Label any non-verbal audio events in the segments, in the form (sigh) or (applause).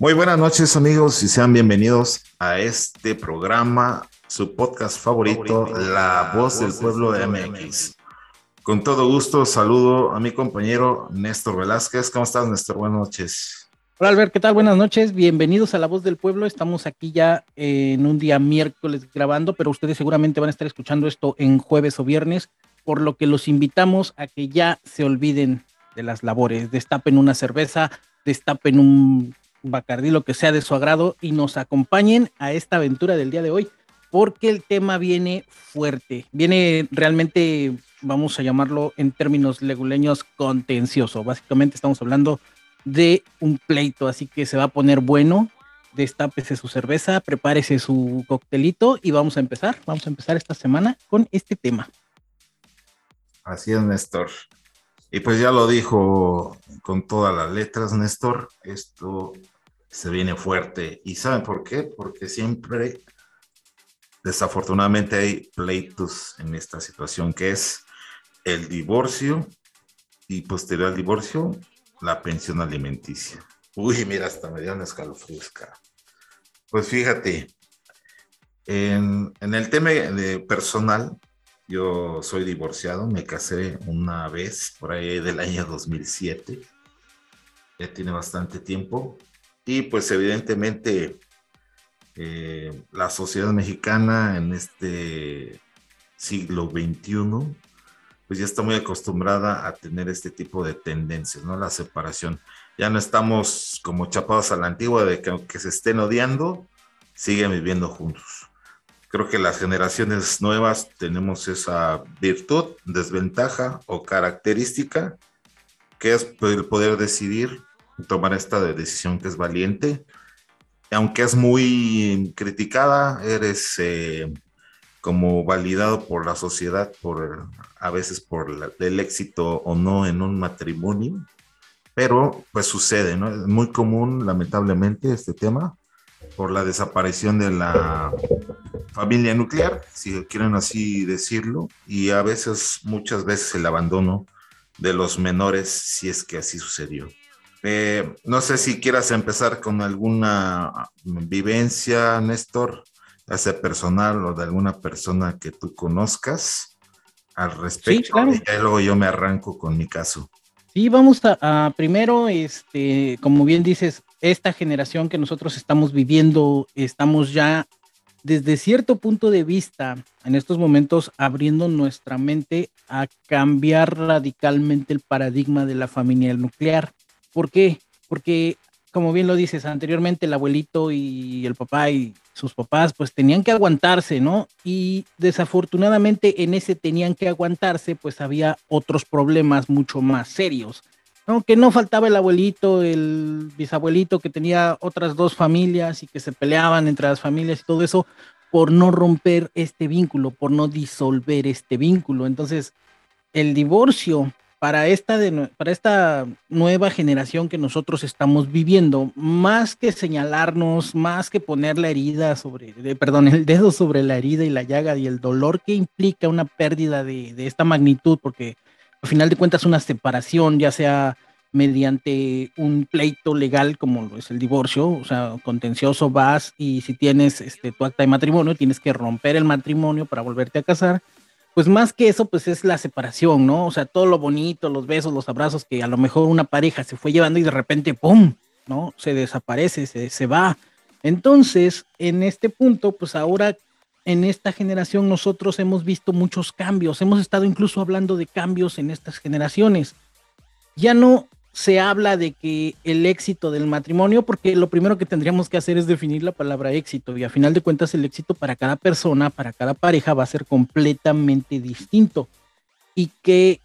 Muy buenas noches amigos y sean bienvenidos a este programa, su podcast favorito, La Voz del Pueblo de MX. Con todo gusto saludo a mi compañero Néstor Velázquez. ¿Cómo estás Néstor? Buenas noches. Hola Albert, ¿qué tal? Buenas noches, bienvenidos a La Voz del Pueblo. Estamos aquí ya en un día miércoles grabando, pero ustedes seguramente van a estar escuchando esto en jueves o viernes, por lo que los invitamos a que ya se olviden de las labores, destapen una cerveza, destapen un bacardí, lo que sea de su agrado, y nos acompañen a esta aventura del día de hoy, porque el tema viene fuerte, viene realmente, vamos a llamarlo en términos leguleños, contencioso. Básicamente estamos hablando de un pleito, así que se va a poner bueno. Destápese su cerveza, prepárese su coctelito y vamos a empezar. Vamos a empezar esta semana con este tema. Así es, Néstor. Y pues ya lo dijo con todas las letras, Néstor, esto se viene fuerte. ¿Y saben por qué? Porque siempre, desafortunadamente, hay pleitos en esta situación, que es el divorcio y posterior al divorcio, la pensión alimenticia. Uy, mira, hasta me dio una escalofriosca. Pues fíjate, en, en el tema de personal, yo soy divorciado, me casé una vez por ahí del año 2007. Ya tiene bastante tiempo. Y pues evidentemente eh, la sociedad mexicana en este siglo XXI, pues ya está muy acostumbrada a tener este tipo de tendencias, ¿no? La separación. Ya no estamos como chapados a la antigua de que aunque se estén odiando, siguen viviendo juntos creo que las generaciones nuevas tenemos esa virtud, desventaja o característica que es el poder decidir, tomar esta decisión que es valiente. Aunque es muy criticada, eres eh, como validado por la sociedad, por a veces por el éxito o no en un matrimonio, pero pues sucede, ¿no? Es muy común, lamentablemente, este tema por la desaparición de la familia nuclear, si quieren así decirlo, y a veces, muchas veces el abandono de los menores, si es que así sucedió. Eh, no sé si quieras empezar con alguna vivencia, Néstor, ya sea personal o de alguna persona que tú conozcas al respecto. Y ya luego yo me arranco con mi caso. Sí, vamos a, primero, este, como bien dices, esta generación que nosotros estamos viviendo, estamos ya desde cierto punto de vista, en estos momentos, abriendo nuestra mente a cambiar radicalmente el paradigma de la familia nuclear. ¿Por qué? Porque, como bien lo dices, anteriormente el abuelito y el papá y sus papás pues tenían que aguantarse, ¿no? Y desafortunadamente en ese tenían que aguantarse pues había otros problemas mucho más serios, ¿no? Que no faltaba el abuelito, el bisabuelito que tenía otras dos familias y que se peleaban entre las familias y todo eso por no romper este vínculo, por no disolver este vínculo. Entonces, el divorcio para esta, de, para esta nueva generación que nosotros estamos viviendo, más que señalarnos, más que poner la herida sobre, perdón, el dedo sobre la herida y la llaga y el dolor que implica una pérdida de, de esta magnitud, porque al final de cuentas una separación, ya sea mediante un pleito legal como es el divorcio, o sea, contencioso vas y si tienes este, tu acta de matrimonio, tienes que romper el matrimonio para volverte a casar pues más que eso, pues es la separación, ¿no? O sea, todo lo bonito, los besos, los abrazos que a lo mejor una pareja se fue llevando y de repente, ¡pum!, ¿no? Se desaparece, se, se va. Entonces, en este punto, pues ahora en esta generación nosotros hemos visto muchos cambios, hemos estado incluso hablando de cambios en estas generaciones. Ya no se habla de que el éxito del matrimonio, porque lo primero que tendríamos que hacer es definir la palabra éxito y a final de cuentas el éxito para cada persona, para cada pareja va a ser completamente distinto. Y qué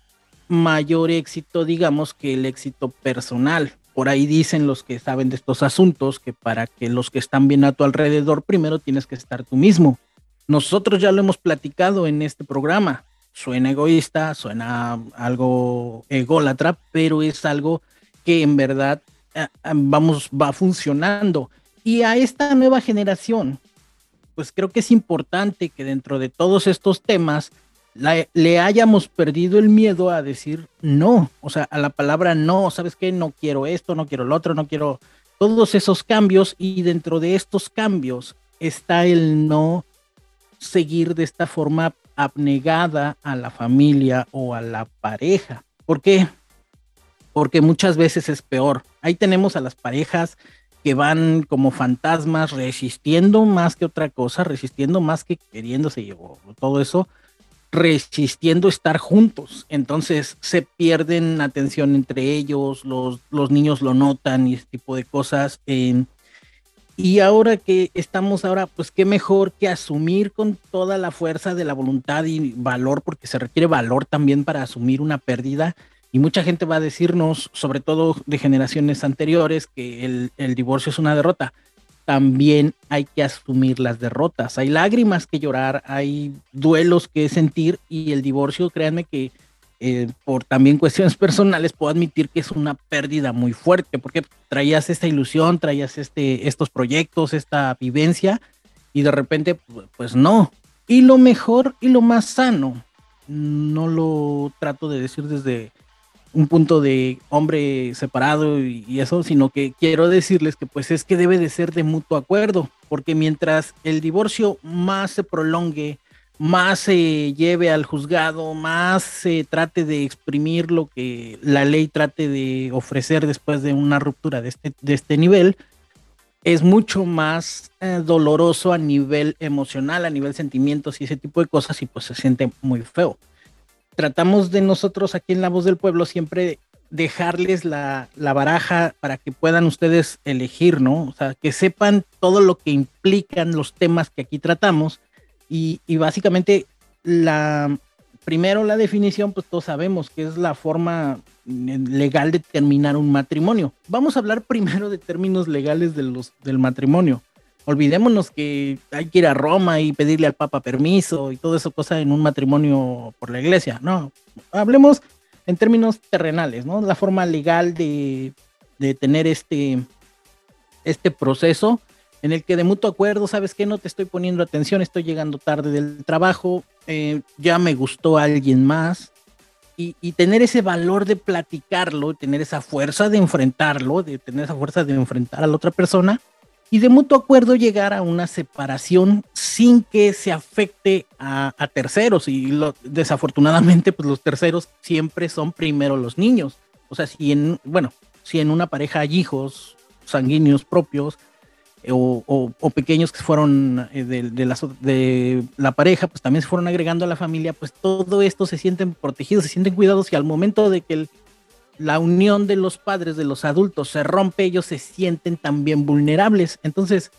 mayor éxito, digamos, que el éxito personal. Por ahí dicen los que saben de estos asuntos que para que los que están bien a tu alrededor, primero tienes que estar tú mismo. Nosotros ya lo hemos platicado en este programa suena egoísta, suena algo ególatra, pero es algo que en verdad vamos, va funcionando. Y a esta nueva generación, pues creo que es importante que dentro de todos estos temas le hayamos perdido el miedo a decir no, o sea, a la palabra no, ¿sabes qué? No quiero esto, no quiero lo otro, no quiero todos esos cambios y dentro de estos cambios está el no seguir de esta forma abnegada a la familia o a la pareja. ¿Por qué? Porque muchas veces es peor. Ahí tenemos a las parejas que van como fantasmas resistiendo más que otra cosa, resistiendo más que queriéndose o todo eso, resistiendo estar juntos. Entonces se pierden atención entre ellos, los, los niños lo notan y ese tipo de cosas. Y ahora que estamos ahora, pues qué mejor que asumir con toda la fuerza de la voluntad y valor, porque se requiere valor también para asumir una pérdida. Y mucha gente va a decirnos, sobre todo de generaciones anteriores, que el, el divorcio es una derrota también hay que asumir las derrotas. Hay lágrimas que llorar, hay duelos que sentir y el divorcio, créanme que eh, por también cuestiones (laughs) personales puedo admitir que es una pérdida muy fuerte porque traías esta ilusión, traías este, estos proyectos, esta vivencia y de repente pues no. Y lo mejor y lo más sano, no lo trato de decir desde un punto de hombre separado y, eso, sino que quiero decirles que pues es que debe de ser de mutuo acuerdo, porque mientras el divorcio más se prolongue, más se lleve al juzgado, más se trate de exprimir lo que la ley trate de ofrecer después de una ruptura de este, de este nivel, es mucho más eh, doloroso a nivel emocional, a nivel sentimientos y ese tipo de cosas y pues se siente muy feo tratamos de nosotros aquí en La Voz del Pueblo siempre dejarles la, baraja para que puedan ustedes elegir, ¿no? O sea, que sepan todo lo que implican los temas que aquí tratamos y, básicamente la, primero la definición, pues todos sabemos que es la forma legal de terminar un matrimonio. Vamos a hablar (laughs) primero de términos legales de los, del matrimonio olvidémonos que hay que ir a Roma y pedirle al Papa permiso y todo eso en un matrimonio por la iglesia. No, hablemos en términos terrenales, ¿no? La forma legal de, tener este, este proceso en el que de mutuo acuerdo, sabes que no te estoy poniendo atención, estoy llegando tarde del trabajo, eh, ya me gustó alguien más. Y, y, tener ese valor de platicarlo, tener esa fuerza de enfrentarlo, de tener esa fuerza de enfrentar a la otra persona, y de mutuo acuerdo llegar a una separación sin que se afecte a, terceros. Y desafortunadamente, pues los terceros siempre son primero los niños. O sea, si en, bueno, si en una pareja hay hijos sanguíneos propios eh, o, pequeños que fueron eh, de, la pareja, pues también se fueron agregando a la familia, pues todo esto se sienten protegidos, se sienten cuidados y al momento de que la unión de los padres, de los adultos, se rompe, ellos se sienten también vulnerables. Entonces,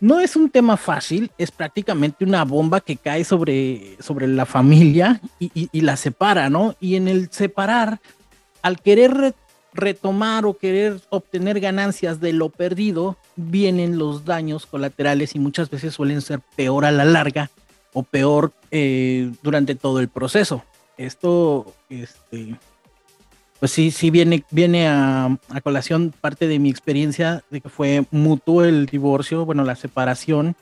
no es un tema fácil, es prácticamente una bomba que cae sobre, sobre la familia y, la separa, ¿no? Y en el separar, al querer retomar o querer obtener ganancias de lo perdido, vienen los daños colaterales y muchas veces suelen ser peor a la larga o peor eh, durante todo el proceso. Esto, este, pues sí, sí viene, viene a, colación parte de mi experiencia de que fue mutuo el divorcio, bueno, la separación.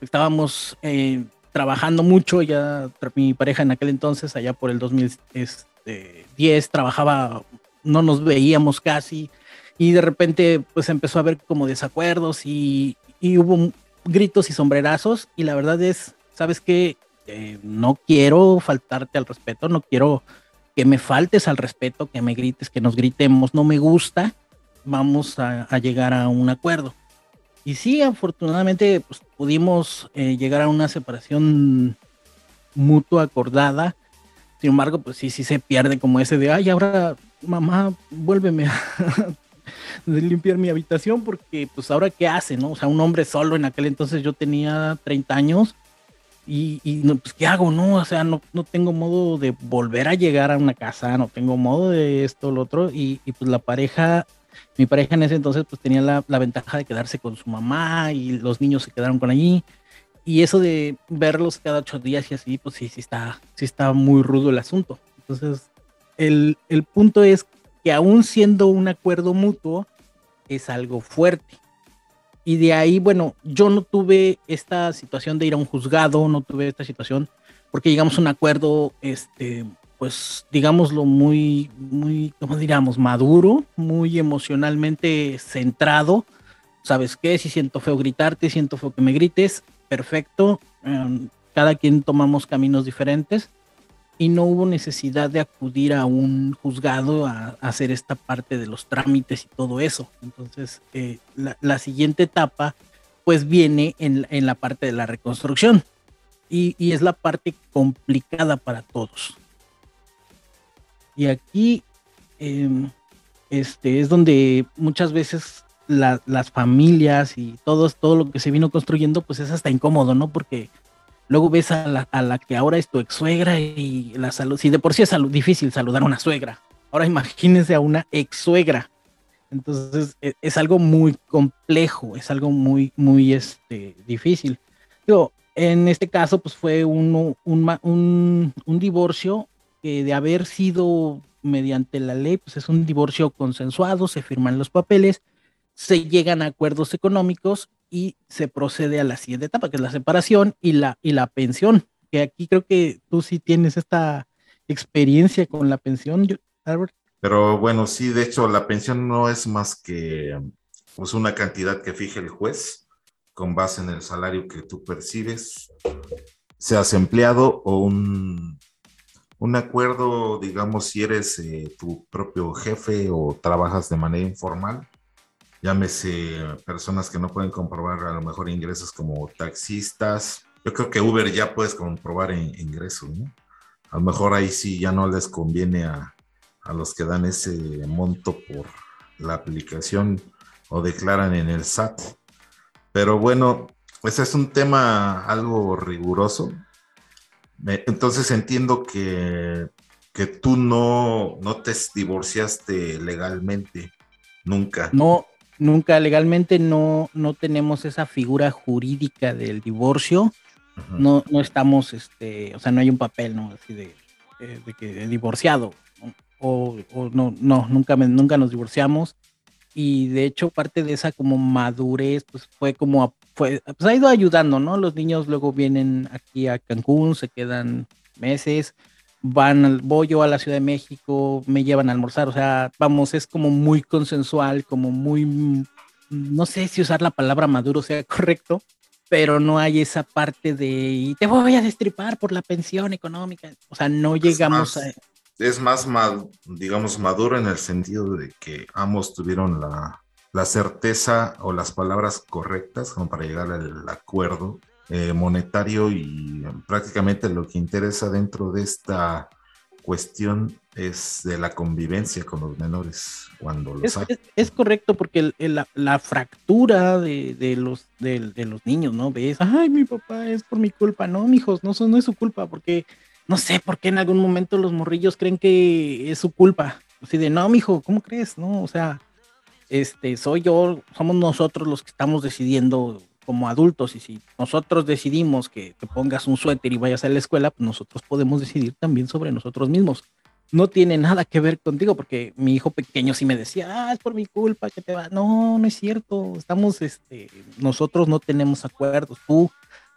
Estábamos eh, trabajando mucho, ya mi pareja en aquel entonces, allá por el 2010, este, trabajaba, no nos veíamos casi, y de repente pues empezó a haber como desacuerdos y, hubo gritos y sombrerazos, y la verdad es, ¿sabes qué? Eh, no quiero faltarte al respeto, no quiero que me faltes al respeto, que me grites, que nos gritemos, no me gusta, vamos a, llegar a un acuerdo. Y sí, afortunadamente pues, pudimos eh, llegar a una separación mutua acordada. Sin embargo, pues sí, sí se pierde como ese de, ay, ahora mamá, vuélveme a (laughs) limpiar mi habitación porque pues ahora qué hace, ¿no? O sea, un hombre solo en aquel entonces yo tenía 30 años y, no, pues, ¿qué hago? No, o sea, no, no tengo modo de volver a llegar a una casa, no tengo modo de esto, lo otro. Y, pues la pareja, mi pareja en ese entonces, pues tenía la, la, ventaja de quedarse con su mamá y los niños se quedaron con allí. Y eso de verlos cada ocho días y así, pues sí, sí está, sí está muy rudo el asunto. Entonces, el, punto es que aún siendo un acuerdo mutuo, es algo fuerte y de ahí, bueno, yo no tuve esta situación de ir a un juzgado, no tuve esta situación, porque llegamos a un acuerdo, este, pues digámoslo, muy, muy, ¿cómo diríamos? Maduro, muy emocionalmente centrado. ¿Sabes qué? Si siento feo gritarte, siento feo que me grites, perfecto. Em, cada quien tomamos caminos diferentes y no hubo necesidad de acudir a un juzgado a, hacer esta parte de los trámites y todo eso. Entonces, eh, la, siguiente etapa pues viene en, en, la parte de la reconstrucción y, y, es la parte complicada para todos. Y aquí em, este, es donde muchas veces las familias y todo, todo lo que se vino construyendo pues es hasta incómodo, ¿no? Porque Luego ves a la, que ahora es tu ex suegra y la salud. Si de por sí es difícil saludar a una suegra, ahora imagínense a una ex suegra. Entonces e, es, algo muy complejo, es algo muy, muy este, difícil. Digo, en este caso, pues fue un, un, un divorcio que de haber sido mediante la ley, pues es un divorcio consensuado, se firman los papeles, se llegan a acuerdos económicos y se procede a la siguiente etapa, que es la separación y la, y la pensión, que aquí creo que tú sí tienes esta experiencia con la pensión, Albert. Pero bueno, sí, de hecho, la pensión no es más que pues, una cantidad que fije el juez con base en el salario que tú percibes, seas empleado o un, un acuerdo, digamos, si eres eh, tu propio jefe o trabajas de manera informal, llámese personas que no pueden comprobar a lo mejor ingresos como taxistas. Yo creo que Uber ya puedes comprobar ingresos, ¿no? A lo mejor ahí sí ya no les conviene a, a los que dan ese monto por la aplicación o declaran en el SAT. Pero bueno, ese es un tema algo riguroso. Entonces entiendo que, que tú no, no te divorciaste legalmente, nunca. No, nunca legalmente no, no tenemos esa figura jurídica del divorcio. No, no estamos, este, o sea, no hay un papel, ¿no? Así de, eh, de, que divorciado. O, o, no, no, nunca, nunca nos divorciamos. Y de hecho, parte de esa como madurez, pues fue como, fue, pues ha ido ayudando, ¿no? Los niños luego vienen aquí a Cancún, se quedan meses van al bollo a la Ciudad de México, me llevan a almorzar, o sea, vamos, es como muy consensual, como muy, no sé si usar la palabra maduro sea (laughs) correcto, pero no hay esa parte de y te voy a destripar por la pensión económica, o sea, no llegamos a... Es más, digamos, maduro en el sentido de que ambos tuvieron la, la certeza o las palabras correctas como para llegar al acuerdo eh, monetario y prácticamente lo que interesa dentro de esta cuestión es de la convivencia con los menores cuando los es, es, correcto porque la, fractura de, los, de, los niños, ¿no? Ves, ay, mi papá es por mi culpa, no, mijos, no, no es su culpa, porque no sé por qué en algún momento los morrillos creen que es su culpa. Así de, no, mijo, ¿cómo crees? No, o sea, este, soy yo, somos nosotros los que estamos decidiendo como adultos y si nosotros decidimos que te pongas un suéter y vayas a la escuela, pues nosotros podemos decidir también sobre nosotros mismos. No tiene nada que ver contigo porque mi hijo pequeño sí me decía, ah, es por mi culpa que te va. No, no es cierto. Estamos, este, nosotros no tenemos acuerdos. Tú,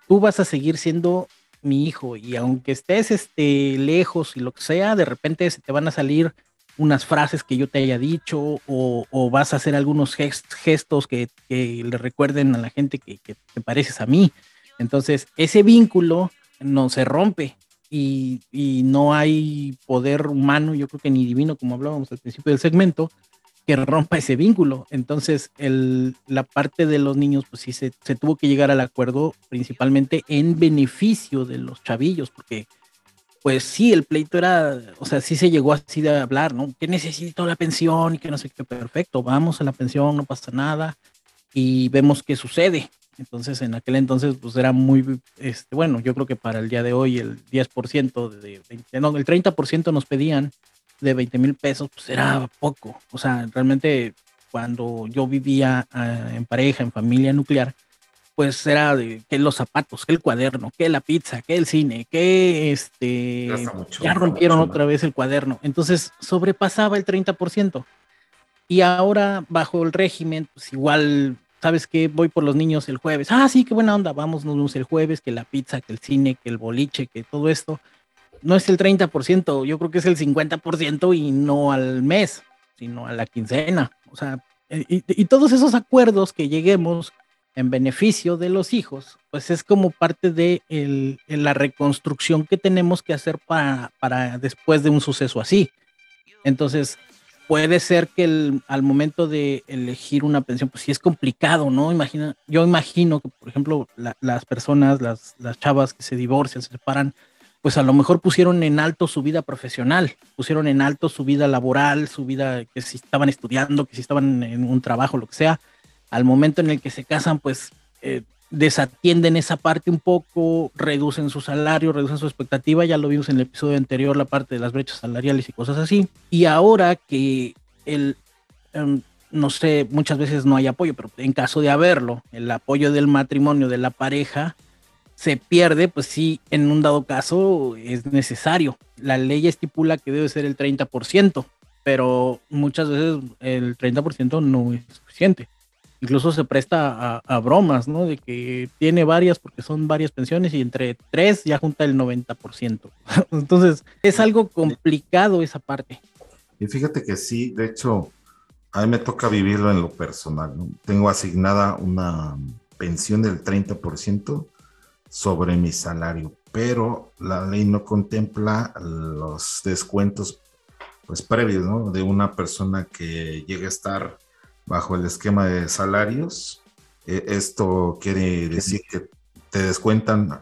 tú vas a seguir siendo mi hijo y aunque estés, este, lejos y lo que sea, de repente se te van a salir unas frases que yo te haya dicho o, vas a hacer algunos gestos que, le recuerden a la gente que, te pareces a mí. Entonces, ese vínculo no se rompe y, no hay poder humano, yo creo que ni divino, como hablábamos al principio del segmento, que rompa ese vínculo. Entonces, la parte de los niños, pues sí, se tuvo que llegar al acuerdo principalmente en beneficio de los chavillos, porque pues sí, el pleito era, o sea, sí se llegó así de hablar, ¿no? Que necesito la pensión y que no sé qué, perfecto, vamos a la pensión, no pasa nada y vemos qué sucede. Entonces, en aquel entonces, pues era muy, este, bueno, yo creo que para el día de hoy el 10% de 20, no, el 30% nos pedían de 20 mil pesos, pues era poco. O sea, realmente cuando yo vivía ah, en pareja, en familia nuclear, pues era de que los zapatos, que el cuaderno, que la pizza, que el cine, que este ya rompieron otra vez el cuaderno. Entonces sobrepasaba el 30%. Y ahora bajo el régimen, pues igual, ¿sabes qué? Voy por los niños el jueves. Ah, sí, qué buena onda, vamos, nos vemos el jueves, que la pizza, que el cine, que el boliche, que todo esto. no es el 30%, yo creo que es el 50% y no al mes, sino a la quincena. O sea, y, todos esos acuerdos que lleguemos en beneficio de los hijos, pues es como parte de la reconstrucción que tenemos que hacer para, después de un suceso así. Entonces, puede ser que al momento de elegir una pensión, pues sí es complicado, ¿no? Imagina, yo imagino que, por ejemplo, las personas, las, las chavas que se divorcian, se separan, pues a lo mejor pusieron en alto su vida profesional, pusieron en alto su vida laboral, su vida que si estaban estudiando, que si estaban en un trabajo, lo que sea. Al momento en el que se casan, pues eh, desatienden esa parte un poco, reducen su salario, reducen su expectativa, ya lo vimos en el episodio anterior, la parte de las brechas salariales y cosas así. Y ahora que el, em, no sé, muchas veces no hay apoyo, pero en caso de haberlo, el apoyo del matrimonio, de la pareja, se pierde, pues sí, en un dado caso es necesario. La ley estipula que debe ser el 30%, pero muchas veces el 30% no es suficiente incluso se presta a, bromas, ¿no? De que tiene varias porque son varias pensiones y entre tres ya junta el 90%. (laughs) Entonces, es algo complicado esa parte. Y fíjate que sí, de hecho, a mí me toca vivirlo en lo personal. ¿no? Tengo asignada una pensión del 30% sobre mi salario, pero la ley no contempla los descuentos pues previos, ¿no? De una persona que llegue a estar bajo el esquema de salarios. E, esto quiere decir que te descuentan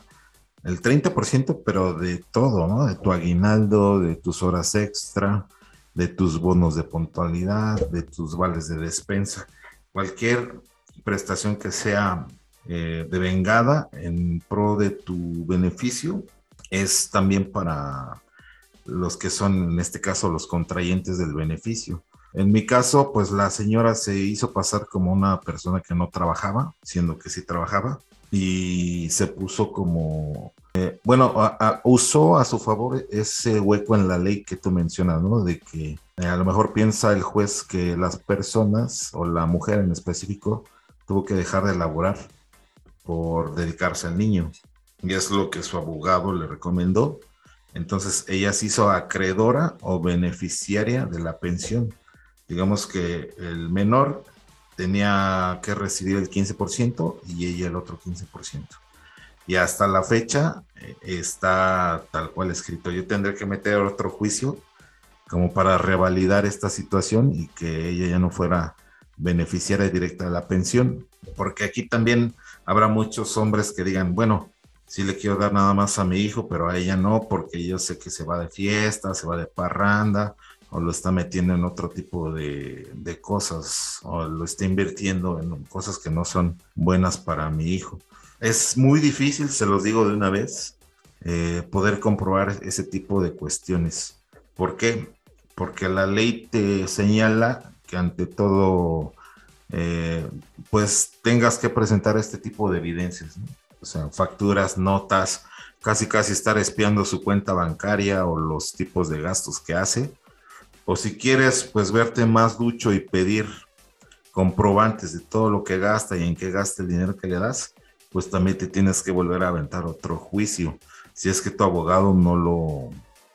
el 30%, pero de todo, ¿no? De tu aguinaldo, de tus horas extra, de tus bonos de puntualidad, de tus vales de despensa. Cualquier prestación que sea eh, devengada en pro de tu beneficio es también para los que son, en este caso, los contrayentes del beneficio. En mi caso, pues la señora se hizo pasar como una persona que no trabajaba, siendo que sí trabajaba, y se puso como, eh, bueno, usó a su favor ese hueco en la ley que tú mencionas, ¿no? De que eh, a lo mejor piensa el juez que las personas o la mujer en específico tuvo que dejar de laborar por dedicarse al niño. Y es lo que su abogado le recomendó. Entonces ella se hizo acreedora o beneficiaria de la pensión digamos que el menor tenía que recibir el 15% y ella el otro 15%. Y hasta la fecha eh, está tal cual escrito. Yo tendré que meter otro juicio como para revalidar esta situación y que ella ya no fuera beneficiaria directa de la pensión, porque aquí también habrá muchos hombres que digan, bueno, sí le quiero dar nada más a mi hijo, pero a ella no, porque yo sé que se va de fiesta, se va de parranda, o lo está metiendo en otro tipo de, cosas o lo está invirtiendo en cosas que no son buenas para mi hijo. Es muy difícil, se los digo de una vez, eh, poder comprobar ese tipo de cuestiones. ¿Por qué? Porque la ley te señala que ante todo, eh, pues tengas que presentar este tipo de evidencias, o sea, facturas, notas, casi casi estar espiando su cuenta bancaria o los tipos de gastos que hace o si quieres, pues verte más ducho y pedir comprobantes de todo lo que gasta y en qué gasta el dinero que le das, pues también te tienes que volver a aventar otro juicio. Si es que tu abogado no lo,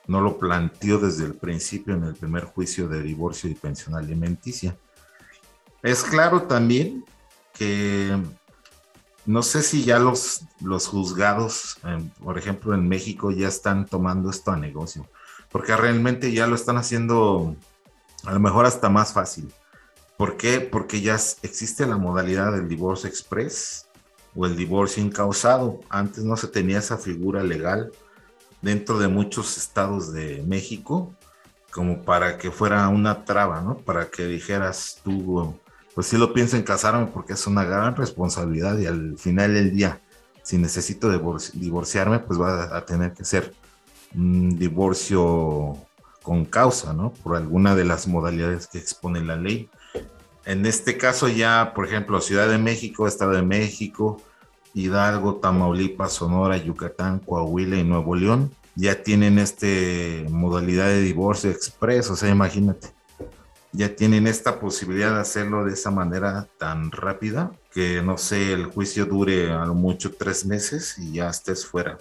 no lo planteó desde el principio en el primer juicio de divorcio y pensión alimenticia. Es claro también que no sé si ya los, los juzgados, por ejemplo en México, ya están tomando esto a negocio porque realmente ya lo están haciendo a lo mejor hasta más fácil. ¿Por qué? Porque ya existe la modalidad del divorcio express o el divorcio incausado. Antes no se tenía esa figura legal dentro de muchos estados de México como para que fuera una traba, ¿no? Para que dijeras tú, pues sí lo pienso en casarme porque es una gran responsabilidad y al final del día, si necesito divorciarme, pues va a tener que ser un divorcio con causa, ¿no? Por alguna de las modalidades que expone la ley. En este caso ya, por ejemplo, Ciudad de México, Estado de México, Hidalgo, Tamaulipas, Sonora, Yucatán, Coahuila y Nuevo León, ya tienen este modalidad de divorcio express, o sea, imagínate, ya tienen esta posibilidad de hacerlo de esa manera tan rápida que, no sé, el juicio dure a lo mucho tres meses y ya estés fuera.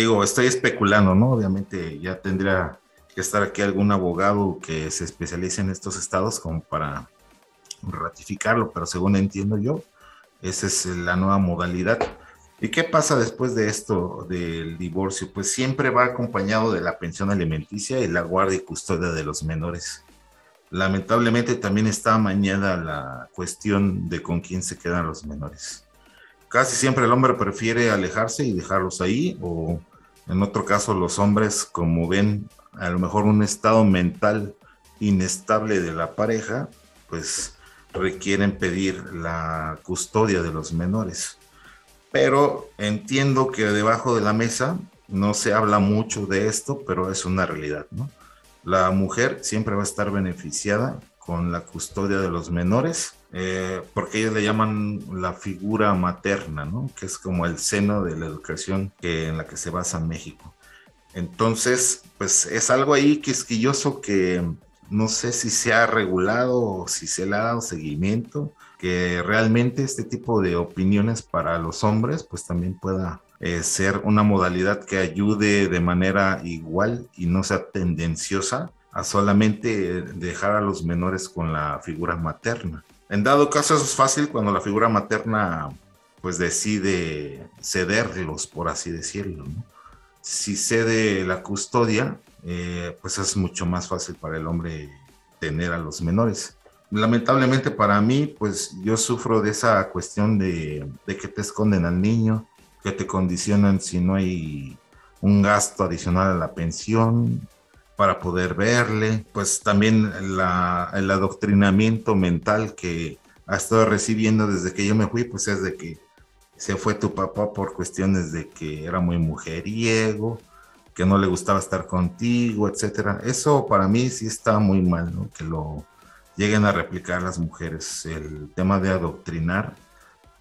Digo, estoy especulando, ¿no? Obviamente ya tendría que estar aquí algún abogado que se especialice en estos estados como para ratificarlo, pero según entiendo yo, esa es la nueva modalidad. ¿Y qué pasa después de esto del divorcio? Pues siempre va acompañado de la pensión alimenticia y la guardia y custodia de los menores. Lamentablemente también está amañada la cuestión de con quién se quedan los menores. Casi siempre el hombre prefiere alejarse y dejarlos ahí o en otro caso los hombres como ven a lo mejor un estado mental inestable de la pareja, pues requieren pedir la custodia de los menores. Pero entiendo que debajo de la mesa no se habla mucho de esto, pero es una realidad, ¿no? La mujer siempre va a estar beneficiada con la custodia de los menores, eh, porque ellos le llaman la figura materna, ¿no? Que es como el seno de la educación que, en la que se basa México. Entonces, pues es algo ahí quisquilloso que no sé si se ha regulado o si se le ha dado seguimiento, que realmente este tipo de opiniones para los hombres pues también pueda eh, ser una modalidad que ayude de manera igual y no sea tendenciosa a solamente dejar a los menores con la figura materna. En dado caso eso es fácil cuando la figura materna pues decide cederlos, por así decirlo. Si cede la custodia, eh, pues es mucho más fácil para el hombre tener a los menores. Lamentablemente para mí, pues yo sufro de esa cuestión de, que te esconden al niño, que te condicionan si no hay un gasto adicional a la pensión para poder verle, pues también el adoctrinamiento mental que ha estado recibiendo desde que yo me fui, pues es de que se fue tu papá por cuestiones de que era muy mujeriego, que no le gustaba estar contigo, etcétera. Eso para mí sí está muy mal, ¿no? Que lo lleguen a replicar las mujeres. El tema de adoctrinar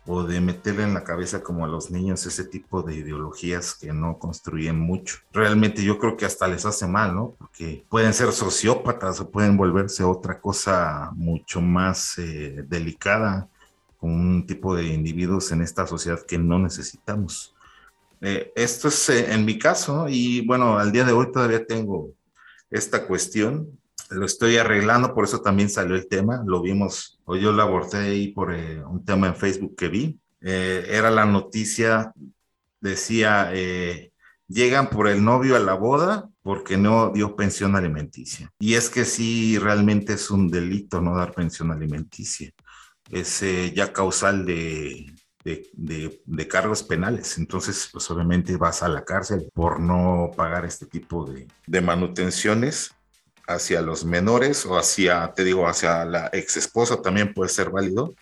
o de meterle en la cabeza como a los niños ese tipo de ideologías que no construyen mucho. Realmente yo creo que hasta les hace mal, ¿no? Porque pueden ser sociópatas o pueden volverse otra cosa mucho más eh, delicada con un tipo de individuos en esta sociedad que no necesitamos. Eh, esto es eh, en mi caso y bueno, al día de hoy todavía tengo esta cuestión. Lo estoy arreglando, por eso también salió el tema. Lo vimos, o yo lo abordé ahí por eh, un tema en Facebook que vi. era la noticia, decía, llegan por el novio a la boda porque no dio pensión alimenticia. Y es que sí, realmente es un delito no dar pensión alimenticia. Es ya causal de, de, cargos penales. Entonces, pues obviamente vas a la cárcel por no pagar este tipo de, de manutenciones hacia los menores o hacia, te digo, hacia la ex esposa también puede ser válido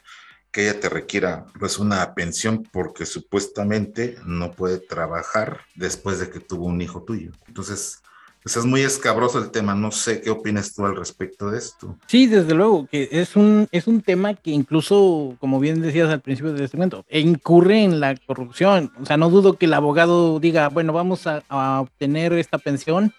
que ella te requiera pues una pensión porque supuestamente no puede trabajar después de que tuvo un hijo tuyo. Entonces, pues es muy escabroso el tema. No sé qué opinas tú al respecto de esto. Sí, desde luego, que es un, es un tema que incluso, como bien decías al principio del segmento, incurre en la corrupción. O sea, no dudo que el abogado diga, bueno, vamos a, obtener esta pensión,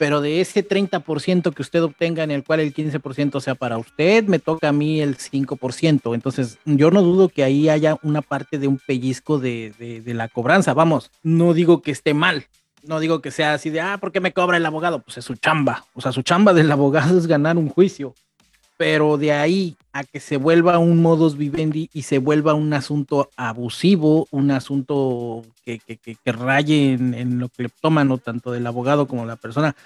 pero de ese 30% que usted obtenga, en el cual el 15% sea para usted, me toca a mí el 5%. Entonces, yo no dudo que ahí haya una parte de un pellizco de, de la cobranza. Vamos, no digo que esté mal, no digo que sea así de, ah, ¿por qué me cobra el abogado? Pues es su chamba. O sea, su chamba del (laughs) abogado es ganar un juicio. Pero de ahí a que se vuelva un modus vivendi y se vuelva un asunto abusivo, un asunto que, raye en, lo que le toman, ¿no? tanto del abogado como la persona.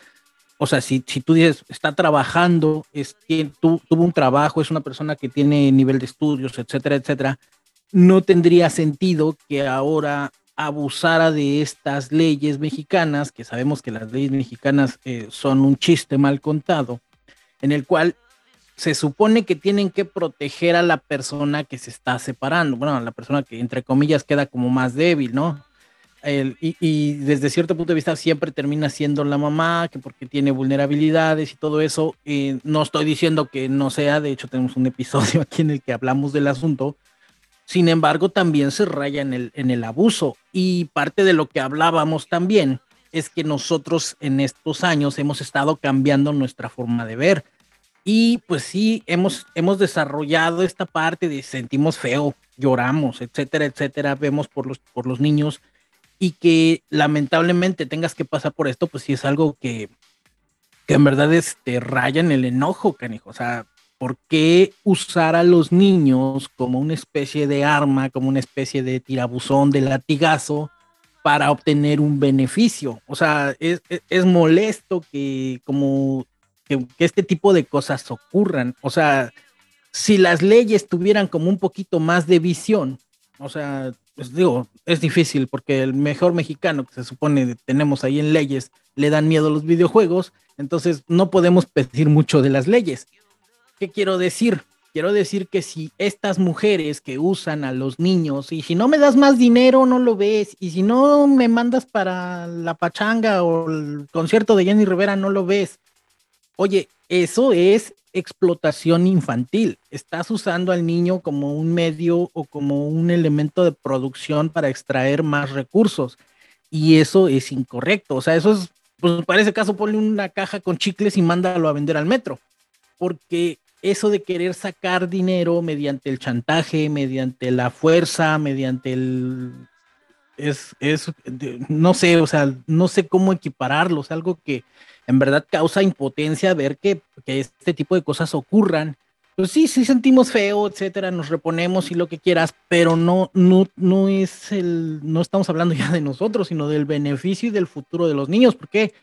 O sea, si, tú dices, está trabajando, es, tuvo un trabajo, es una persona que tiene nivel de estudios, etcétera, etcétera, no tendría sentido que ahora abusara de estas leyes mexicanas, que sabemos que las leyes mexicanas eh, son un chiste mal contado, en el cual se supone que tienen que proteger a la persona que se está separando, bueno, la persona que entre comillas queda como más débil, ¿no? y, desde cierto punto de vista siempre termina siendo la mamá, que porque tiene vulnerabilidades y todo eso. Eh, no estoy diciendo que no sea, de hecho tenemos un episodio (laughs) aquí en el que hablamos del asunto, sin embargo, también se raya en el, en el abuso. Y parte de lo que hablábamos también es que nosotros en estos años hemos estado cambiando nuestra forma de ver. Y pues sí, hemos, hemos desarrollado esta parte de sentimos feo, lloramos, etcétera, etcétera, vemos por los, por los niños. y que lamentablemente tengas que pasar por esto, pues sí es algo que, que en verdad este, raya en el enojo, canijo. O sea, ¿por qué usar a los niños como una especie de arma, como una especie de tirabuzón, de latigazo, para obtener un beneficio? O sea, es, es, molesto que como que, este tipo de cosas ocurran. O sea, si las leyes tuvieran como un poquito más de visión, o sea, pues digo, es difícil porque el mejor mexicano que se supone tenemos ahí en leyes le dan miedo a los videojuegos, entonces no podemos pedir mucho de las leyes. ¿Qué quiero decir? Quiero decir que si estas mujeres que usan a los niños, y si no me das más dinero, no lo ves, y si no me mandas para la pachanga o el concierto de Jenny Rivera, no lo ves. Oye, eso es explotación infantil. Estás usando al niño como un medio o como un elemento de producción para extraer más recursos. Y eso es incorrecto. O sea, eso es, pues para ese caso, ponle una caja con chicles y mándalo a vender al metro. Porque eso de querer sacar dinero mediante el chantaje, mediante la fuerza, mediante el... Es, es, no sé, o sea, no sé cómo equipararlos, algo que en verdad causa impotencia ver que, este tipo de cosas ocurran. Pues sí, sí sentimos feo, etcétera, nos reponemos y lo que quieras, pero no, no, no es el, no estamos hablando (laughs) ya de nosotros, sino del beneficio y del futuro de los niños, porque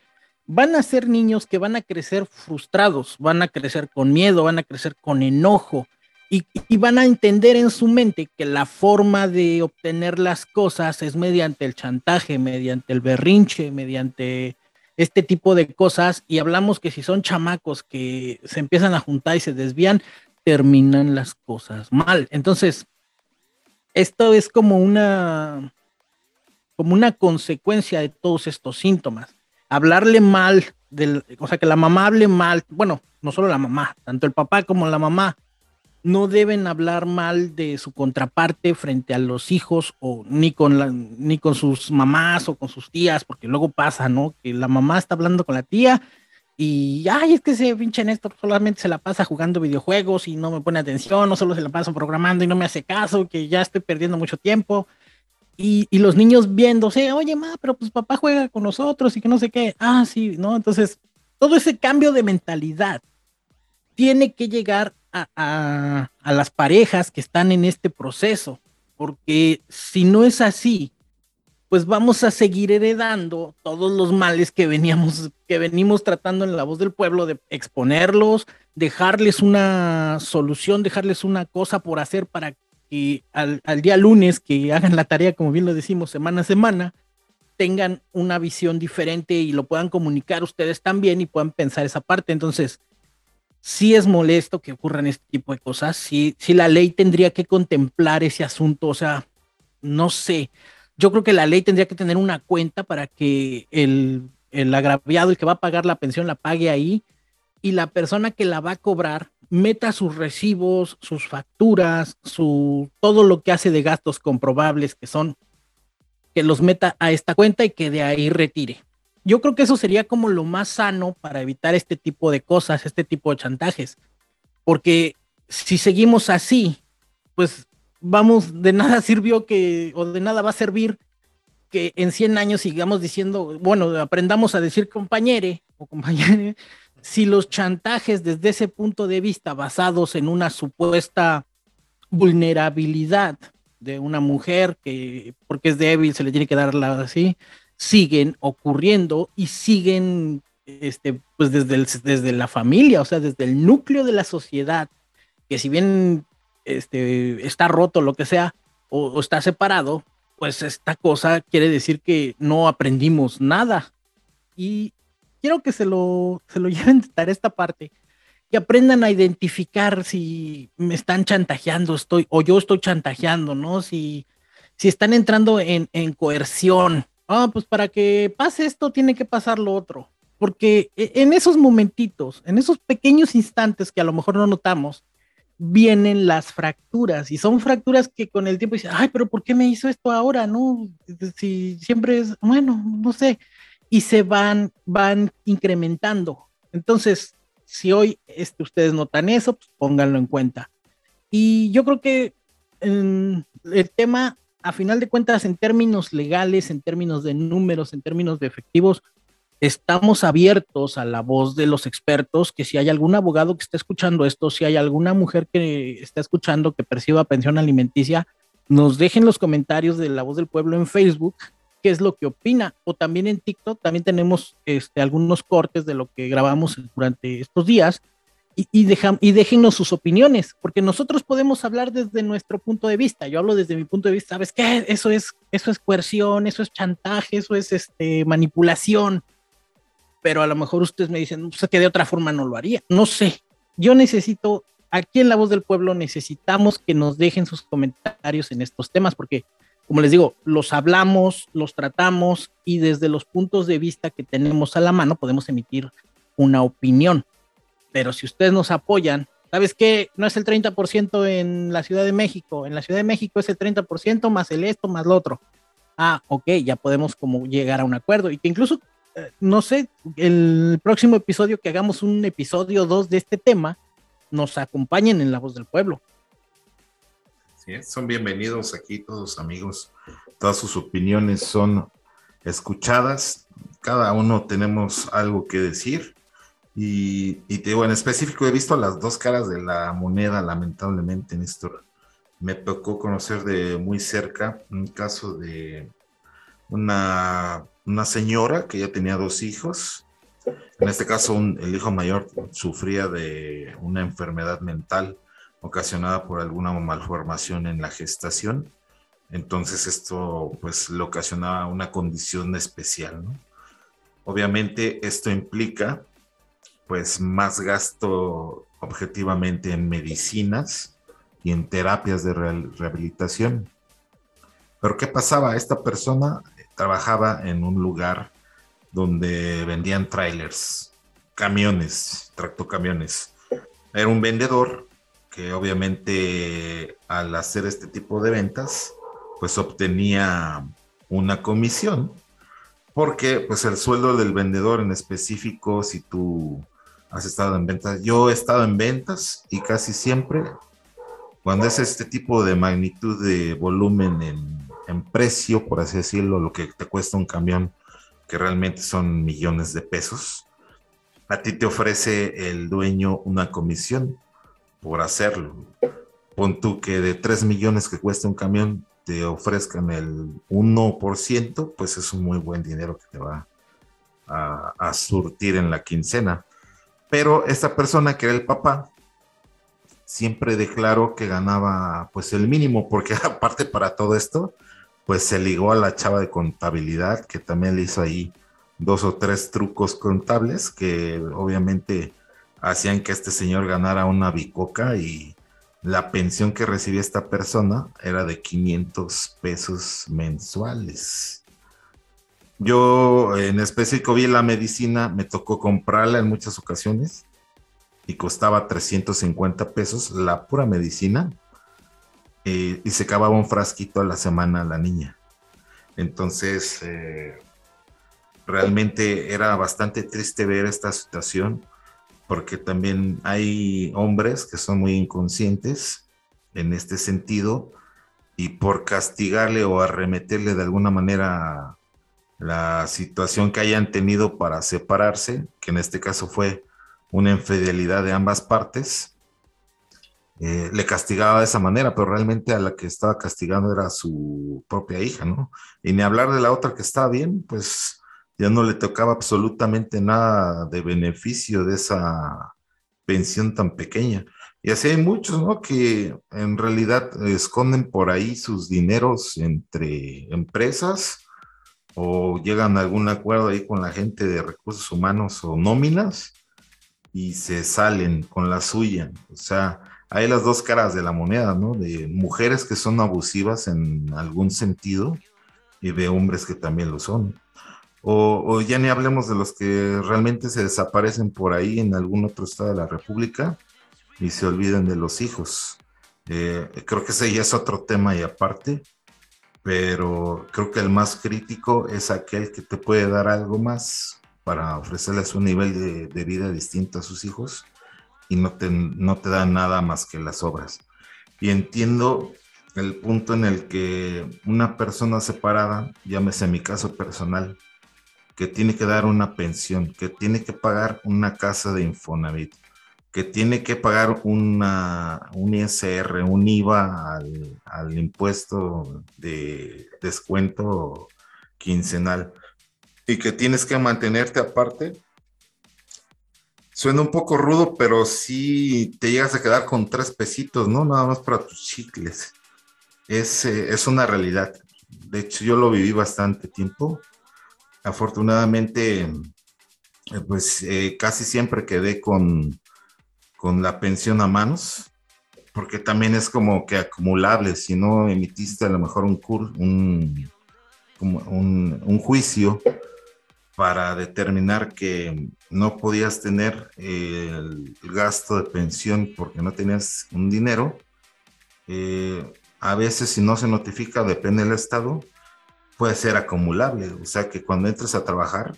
van a ser niños que van a crecer frustrados, van a crecer con miedo, van a crecer con enojo y, y van a entender en su mente que la forma de obtener las cosas es mediante el chantaje, mediante el berrinche, mediante este tipo de cosas y hablamos que si son chamacos que se empiezan a juntar y se desvían, terminan las cosas mal. Entonces, esto es como una como una consecuencia de todos estos síntomas. Hablarle mal, del, o sea, que la mamá hable mal, bueno, no solo la mamá, tanto el papá como la mamá no deben hablar mal de su contraparte frente a los hijos o ni con la, ni con sus mamás o con sus tías, porque luego pasa, ¿no? Que la mamá está hablando con la tía y ay, es que ese pinche Néstor solamente se la pasa jugando videojuegos y no me pone atención, no solo se la pasa programando y no me hace caso, que ya estoy perdiendo mucho tiempo. Y, y los niños viéndose, oye, ma, pero pues papá juega con nosotros y que no sé qué. Ah, sí, ¿no? Entonces, todo ese cambio de mentalidad tiene que llegar a, las parejas que están en este proceso, porque si no es así, pues vamos a seguir heredando todos los males que veníamos, que venimos tratando en la voz del pueblo, de exponerlos, dejarles una solución, dejarles una cosa por hacer para que al, al, día lunes que hagan la tarea, como bien lo decimos, semana a semana, tengan una visión diferente y lo puedan comunicar ustedes también y puedan pensar esa parte. Entonces, sí es molesto que ocurran este tipo de cosas, sí, sí la ley tendría que contemplar ese asunto, o sea, no sé, yo creo que la ley tendría que tener una cuenta para que el, el agraviado, el que va a pagar la pensión, la pague ahí y la persona que la va a cobrar meta sus recibos, sus facturas, su todo lo que hace de gastos comprobables que son que los meta a esta cuenta y que de ahí retire yo creo que eso sería como lo más sano para evitar este tipo de cosas, este tipo de chantajes. Porque si seguimos así, pues vamos, de nada (laughs) sirvió que, o de nada va a servir que en 100 años sigamos diciendo, bueno, aprendamos a decir compañere o compañere, si los chantajes desde ese punto de vista basados en una supuesta vulnerabilidad de una mujer que porque es débil se le tiene que dar la así, siguen ocurriendo y siguen, este, pues desde, desde la familia, o sea, desde el núcleo de la sociedad, que si bien este, está roto, lo que sea, o, está separado, pues esta cosa quiere decir que no aprendimos nada. Y quiero que se lo, se lo (laughs) lleven de esta parte, que aprendan a identificar si me están chantajeando, estoy, o yo estoy chantajeando, ¿no? Si, si están entrando en, en coerción, ah, pues para que pase esto tiene que pasar lo otro. Porque e, en esos momentitos, en esos pequeños instantes que a lo mejor no notamos, vienen las fracturas y son fracturas que con el tiempo dicen, ay, pero ¿por qué me hizo esto ahora? No, si siempre es, bueno, no sé, y se van, van incrementando. Entonces, si hoy este, ustedes notan eso, pues pónganlo en cuenta. Y yo creo que el tema a final de cuentas, en términos legales, en términos de números, en términos de efectivos, estamos abiertos a la voz de los expertos, que si hay algún abogado que está escuchando esto, si hay alguna mujer que está escuchando que perciba pensión alimenticia, nos dejen los comentarios de la voz del pueblo en Facebook, qué es lo que opina, o también en TikTok, también tenemos este, algunos cortes de lo que grabamos durante estos días, y, y, y déjennos sus opiniones, porque nosotros podemos hablar desde nuestro punto de vista. Yo hablo desde mi punto de vista, ¿sabes qué? Eso es, eso es coerción, eso es chantaje, eso es este, manipulación pero a lo mejor ustedes me dicen, pues que de otra forma no lo haría. No sé. Yo necesito, aquí en La Voz del Pueblo, necesitamos que nos dejen sus comentarios en estos temas, porque, como les digo, los hablamos, los tratamos y desde los puntos de vista que tenemos a la mano podemos emitir una opinión. Pero si ustedes nos apoyan, ¿sabes qué? No es el 30% en la Ciudad de México, en la Ciudad de México es el 30% más el esto, más lo otro. Ah, ok, ya podemos como llegar a un acuerdo y que incluso no sé, el próximo episodio que hagamos un episodio 2 de este tema, nos acompañen en La Voz del Pueblo. Sí, son bienvenidos aquí todos amigos. Todas sus opiniones son escuchadas. Cada uno tenemos algo que decir. Y, y te digo, en específico he visto las dos caras de la moneda, lamentablemente, Néstor. Me tocó conocer de muy cerca un caso de una una señora que ya tenía dos hijos. En este caso, el hijo mayor sufría de una enfermedad mental ocasionada por alguna malformación en la gestación. Entonces esto pues le ocasionaba una condición especial. Obviamente esto implica pues más gasto objetivamente en medicinas y en terapias de rehabilitación. Pero ¿qué pasaba? Esta persona trabajaba en un lugar donde vendían trailers, camiones, tractocamiones. Era un vendedor que obviamente al hacer este tipo de ventas, pues obtenía una comisión, porque pues el sueldo del vendedor en específico, si tú has estado en ventas, yo he estado en ventas y casi siempre, cuando es este tipo de magnitud de volumen en precio, por así decirlo, lo que te cuesta un camión, que realmente son millones de pesos, a ti te ofrece el dueño una comisión por hacerlo. Pon tú que de 3 millones que cuesta un camión te ofrezcan el 1%, pues es un muy buen dinero que te va a surtir en la quincena. Pero esta persona que era el papá, siempre declaró que ganaba pues el mínimo, porque (laughs) aparte para todo esto, pues se ligó a la chava de contabilidad, que también le hizo ahí dos o tres trucos contables que obviamente hacían que este señor ganara una bicoca y la pensión que recibía esta persona era de 500 pesos mensuales. Yo en específico vi la medicina, me tocó comprarla en muchas ocasiones y costaba 350 pesos la pura medicina y se acababa un frasquito a la semana la niña. Entonces, eh, realmente era bastante triste ver esta situación porque también hay hombres que son muy inconscientes en este sentido y por castigarle o arremeterle de alguna manera la situación que hayan tenido para separarse, que en este caso fue una infidelidad de ambas partes, eh, le castigaba de esa manera, pero realmente a la que estaba castigando era su propia hija, ¿no? Y ni hablar de la otra que estaba bien, pues ya no le tocaba absolutamente nada de beneficio de esa pensión tan pequeña. Y así hay muchos, ¿no? Que en realidad esconden por ahí sus dineros entre empresas o llegan a algún acuerdo ahí con la gente de recursos humanos o nóminas y se salen con la suya. O sea, hay las dos caras de la moneda, ¿no? De mujeres que son abusivas en algún sentido y de hombres que también lo son. O, ya ni hablemos de los que realmente se desaparecen por ahí en algún otro estado de la República y se olvidan de los hijos. Eh, creo que ese ya es otro tema y aparte, pero creo que el más crítico es aquel que te puede dar algo más para ofrecerles un nivel de, vida distinto a sus hijos y no te, no te da nada más que las obras. Y entiendo el punto en el que una persona separada, llámese mi caso personal, que tiene que dar una pensión, que tiene que pagar una casa de Infonavit, que tiene que pagar una, un ISR, un IVA al, al impuesto de descuento quincenal y que tienes que mantenerte aparte, suena un poco rudo, pero sí te llegas a quedar con tres pesitos, ¿no? Nada más para tus chicles. Es, eh, es una realidad. De hecho, yo lo viví bastante tiempo. Afortunadamente, eh, pues eh, casi siempre quedé con, con la pensión a manos, porque también es como que acumulable, si no emitiste a lo mejor un, un, un, un juicio para determinar que no podías tener el gasto de pensión porque no tenías un dinero. Eh, a veces si no se notifica, depende del estado, puede ser acumulable. O sea que cuando entres a trabajar,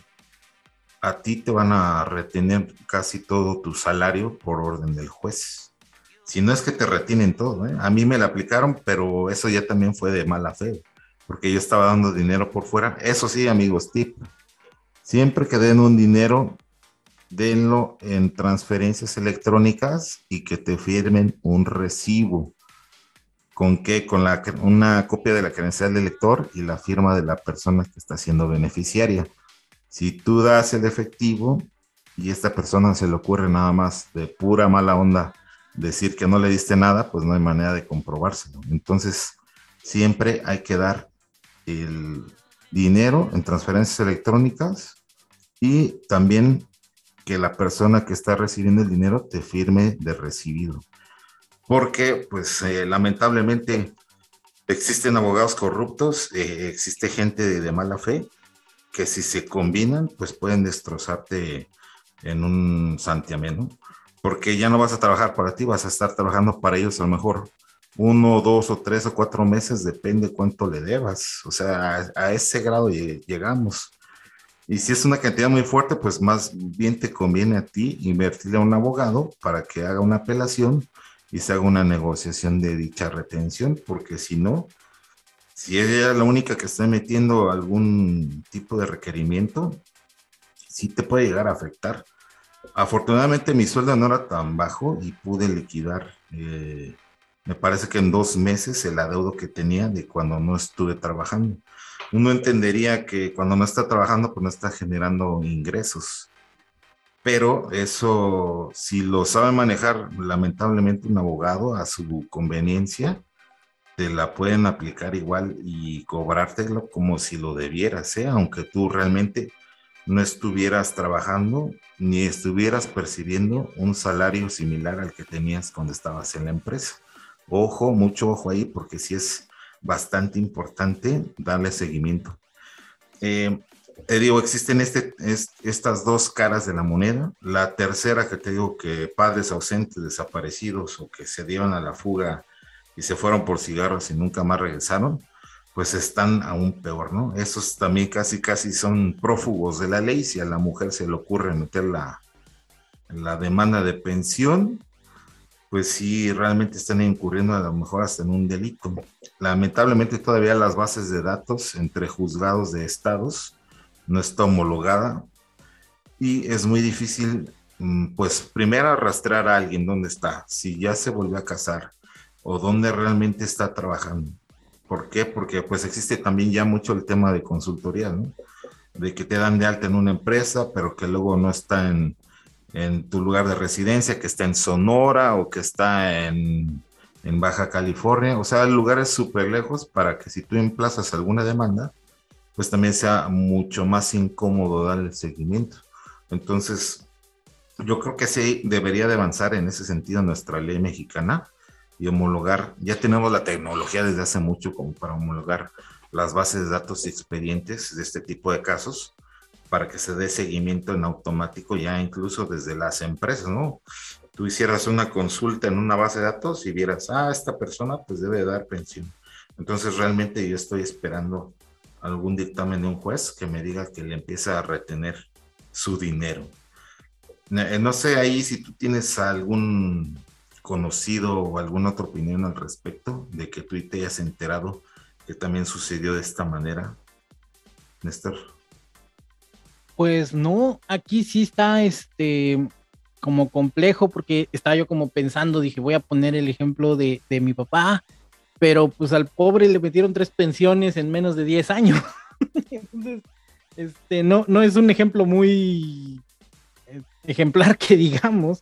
a ti te van a retener casi todo tu salario por orden del juez. Si no es que te retienen todo, ¿eh? a mí me la aplicaron, pero eso ya también fue de mala fe, porque yo estaba dando dinero por fuera. Eso sí, amigos, tip. Siempre que den un dinero, denlo en transferencias electrónicas y que te firmen un recibo. ¿Con qué? Con una copia de la credencial del lector y la firma de la persona que está siendo beneficiaria. Si tú das el efectivo y esta persona se le ocurre nada más de pura mala onda decir que no le diste nada, pues no hay manera de comprobárselo. Entonces, siempre hay que dar el dinero en transferencias electrónicas y también que la persona que está recibiendo el dinero te firme de recibido. Porque, pues, eh, lamentablemente existen abogados corruptos, eh, existe gente de mala fe que si se combinan, pues pueden destrozarte en un santiamén, Porque ya no vas a trabajar para ti, vas a estar trabajando para ellos a lo mejor uno, dos o tres o cuatro meses, depende cuánto le debas. O sea, a, ese grado llegamos. Y si es una cantidad muy fuerte, pues más bien te conviene a ti invertirle a un abogado para que haga una apelación y se haga una negociación de dicha retención, porque si no, si ella la única que está metiendo algún tipo de requerimiento, sí te puede llegar a afectar. Afortunadamente mi sueldo no era tan bajo y pude liquidar, eh, me parece que en dos meses el adeudo que tenía de cuando no estuve trabajando. Uno entendería que cuando no está trabajando, pues no está generando ingresos. Pero eso, si lo sabe manejar lamentablemente un abogado a su conveniencia, te la pueden aplicar igual y cobrártelo como si lo debieras, ¿eh? aunque tú realmente no estuvieras trabajando ni estuvieras percibiendo un salario similar al que tenías cuando estabas en la empresa. Ojo, mucho ojo ahí, porque sí es bastante importante darle seguimiento. Eh, te digo, existen este, estas dos caras de la moneda. La tercera que te digo que padres ausentes, desaparecidos o que se dieron a la fuga y se fueron por cigarros y nunca más regresaron, pues están aún peor, ¿no? Esos también casi, casi son prófugos de la ley. Si a la mujer se le ocurre meter la, la demanda de pensión, pues sí, realmente están incurriendo a lo mejor hasta en un delito. Lamentablemente todavía las bases de datos entre juzgados de estados no está homologada y es muy difícil, mm, pues primero arrastrar a alguien dónde está, si ya se volvió a casar, o dónde realmente está trabajando. ¿Por qué? Porque pues existe también ya mucho el tema de consultoría, ¿no? De que te dan de alta en una empresa, pero que luego no está en, en tu lugar de residencia, que está en Sonora o que está en, en Baja California, o sea, lugares súper lejos para que si tú emplazas alguna demanda, pues también sea mucho más incómodo dar el seguimiento. Entonces, yo creo que sí debería de avanzar en ese sentido nuestra ley mexicana y homologar, ya tenemos la tecnología desde hace mucho como para homologar las bases de datos y expedientes de este tipo de casos para que se dé seguimiento en automático ya incluso desde las empresas, ¿no? Tú hicieras una consulta en una base de datos y vieras, ah, esta persona pues debe dar pensión. Entonces realmente yo estoy esperando algún dictamen de un juez que me diga que le empieza a retener su dinero. No sé ahí si tú tienes algún conocido o alguna otra opinión al respecto de que tú te hayas enterado que también sucedió de esta manera, Néstor? Pues no, aquí sí está este como complejo porque estaba yo como pensando, dije, voy a poner el ejemplo de, de mi papá, pero pues al pobre le metieron tres pensiones en menos de 10 años. (laughs) Entonces, este, no, no es un ejemplo muy eh, ejemplar que digamos,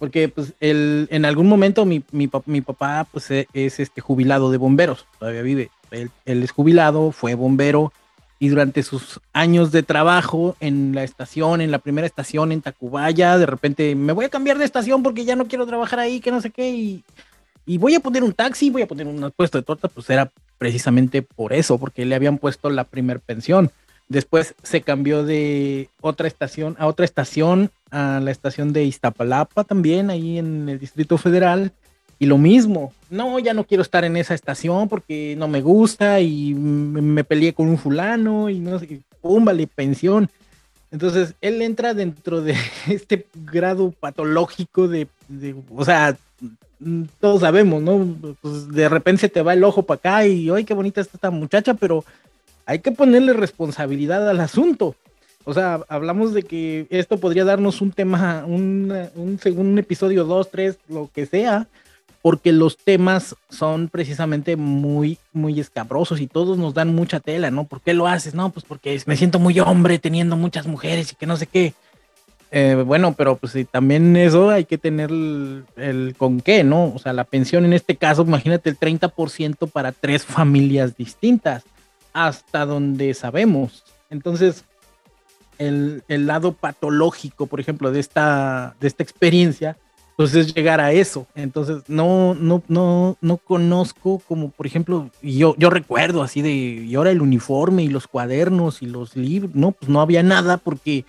porque pues el, en algún momento mi, mi, mi papá pues e, es este jubilado de bomberos, todavía vive, él, él, es jubilado, fue bombero y durante sus años de trabajo en la estación, en la primera estación en Tacubaya, de repente me voy a cambiar de estación porque ya no quiero trabajar ahí, que no sé qué, y, y voy a poner un taxi, voy a poner un puesto de torta, pues era precisamente por eso, porque le habían puesto la primer pensión. Después se cambió de otra estación a otra estación, a la estación de Iztapalapa también, ahí en el Distrito Federal. Y lo mismo, no, ya no quiero estar en esa estación porque no me gusta y me peleé con un fulano y no sé, pum, vale, pensión. Entonces, él entra dentro de (laughs) este grado patológico de, o sea, todos sabemos, ¿no? Pues de repente se te va el ojo para acá y, ¡ay, qué bonita está esta muchacha! Pero hay que ponerle responsabilidad al asunto. O sea, hablamos de que esto podría darnos un tema, un, un, un episodio 2, 3, lo que sea, porque los temas son precisamente muy, muy escabrosos y todos nos dan mucha tela, ¿no? ¿Por qué lo haces? No, pues porque me siento muy hombre teniendo muchas mujeres y que no sé qué. Eh, bueno, pero pues también eso hay que tener el, con qué, ¿no? O sea, la pensión en este caso, imagínate el 30% para tres familias distintas hasta donde sabemos. Entonces, el, el, lado patológico, por ejemplo, de esta, de esta experiencia, pues es llegar a eso. Entonces, no, no, no, no conozco como, por ejemplo, yo, yo recuerdo así de, y ahora el uniforme y los cuadernos y los libros, no, pues no había nada porque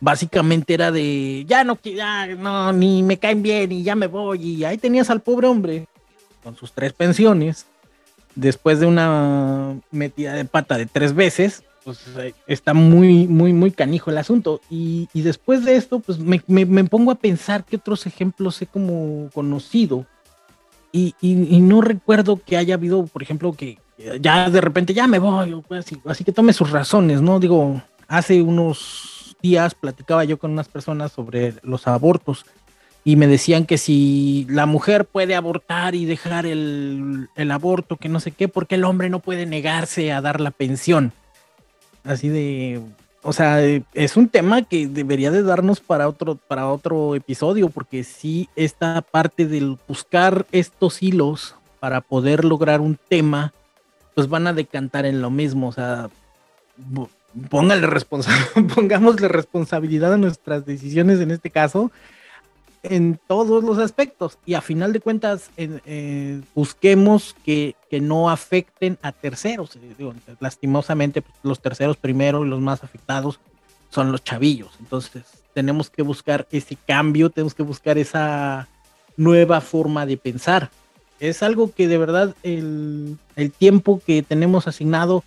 básicamente era de, ya no, ya no, ni me caen bien y ya me voy. Y ahí tenías al pobre hombre con sus tres pensiones después de una metida de pata de tres veces, pues eh, está muy, muy, muy canijo el asunto. Y, y después de esto, pues me, me, me, pongo a pensar qué otros ejemplos he como conocido. Y, y, no recuerdo que haya habido, por ejemplo, que ya de repente ya me voy, así, así que tome sus razones, ¿no? Digo, hace unos días platicaba yo con unas personas sobre los abortos y me decían que si la mujer puede abortar y dejar el, el, aborto, que no sé qué, porque el hombre no puede negarse a dar la pensión. Así de, o sea, es un tema que debería de darnos para otro, para otro episodio, porque sí, esta parte del buscar estos hilos para poder lograr un tema, pues van a decantar en lo mismo, o sea, póngale responsa (laughs) pongámosle responsabilidad a nuestras decisiones en este caso en todos los aspectos y a final de cuentas eh, busquemos que, que, no afecten a terceros. Eh, lastimosamente pues, los terceros primero y los más afectados son los chavillos. Entonces tenemos que buscar ese cambio, tenemos que buscar esa nueva forma de pensar. Es algo que de verdad el, el tiempo que tenemos asignado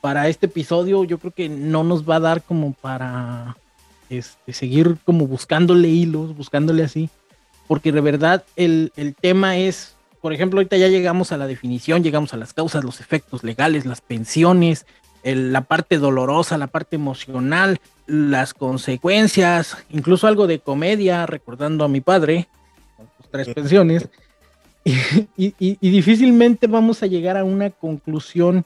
para este episodio yo creo que no nos va a dar como para este, seguir como buscándole hilos, buscándole así, porque de verdad el, el tema es, por ejemplo, ahorita ya llegamos a la definición, llegamos a las causas, los efectos legales, las pensiones, la parte dolorosa, la parte emocional, las consecuencias, incluso algo de comedia, recordando a mi padre, tres pensiones, y, difícilmente vamos a llegar a una conclusión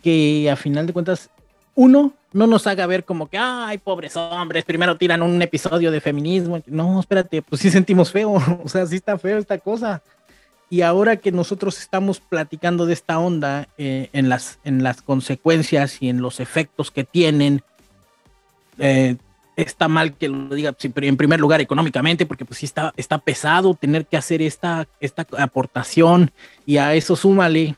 que a final de cuentas, uno, no nos haga ver como que, ay, pobres hombres, primero tiran un episodio de feminismo. No, espérate, pues sí sentimos feo, (laughs) o sea, sí está feo esta cosa. Y ahora que nosotros estamos platicando de esta onda eh, en, las, en las consecuencias y en los efectos que tienen, eh, está mal que lo diga en primer lugar económicamente, porque pues sí está, está pesado tener que hacer esta, esta aportación y a eso súmale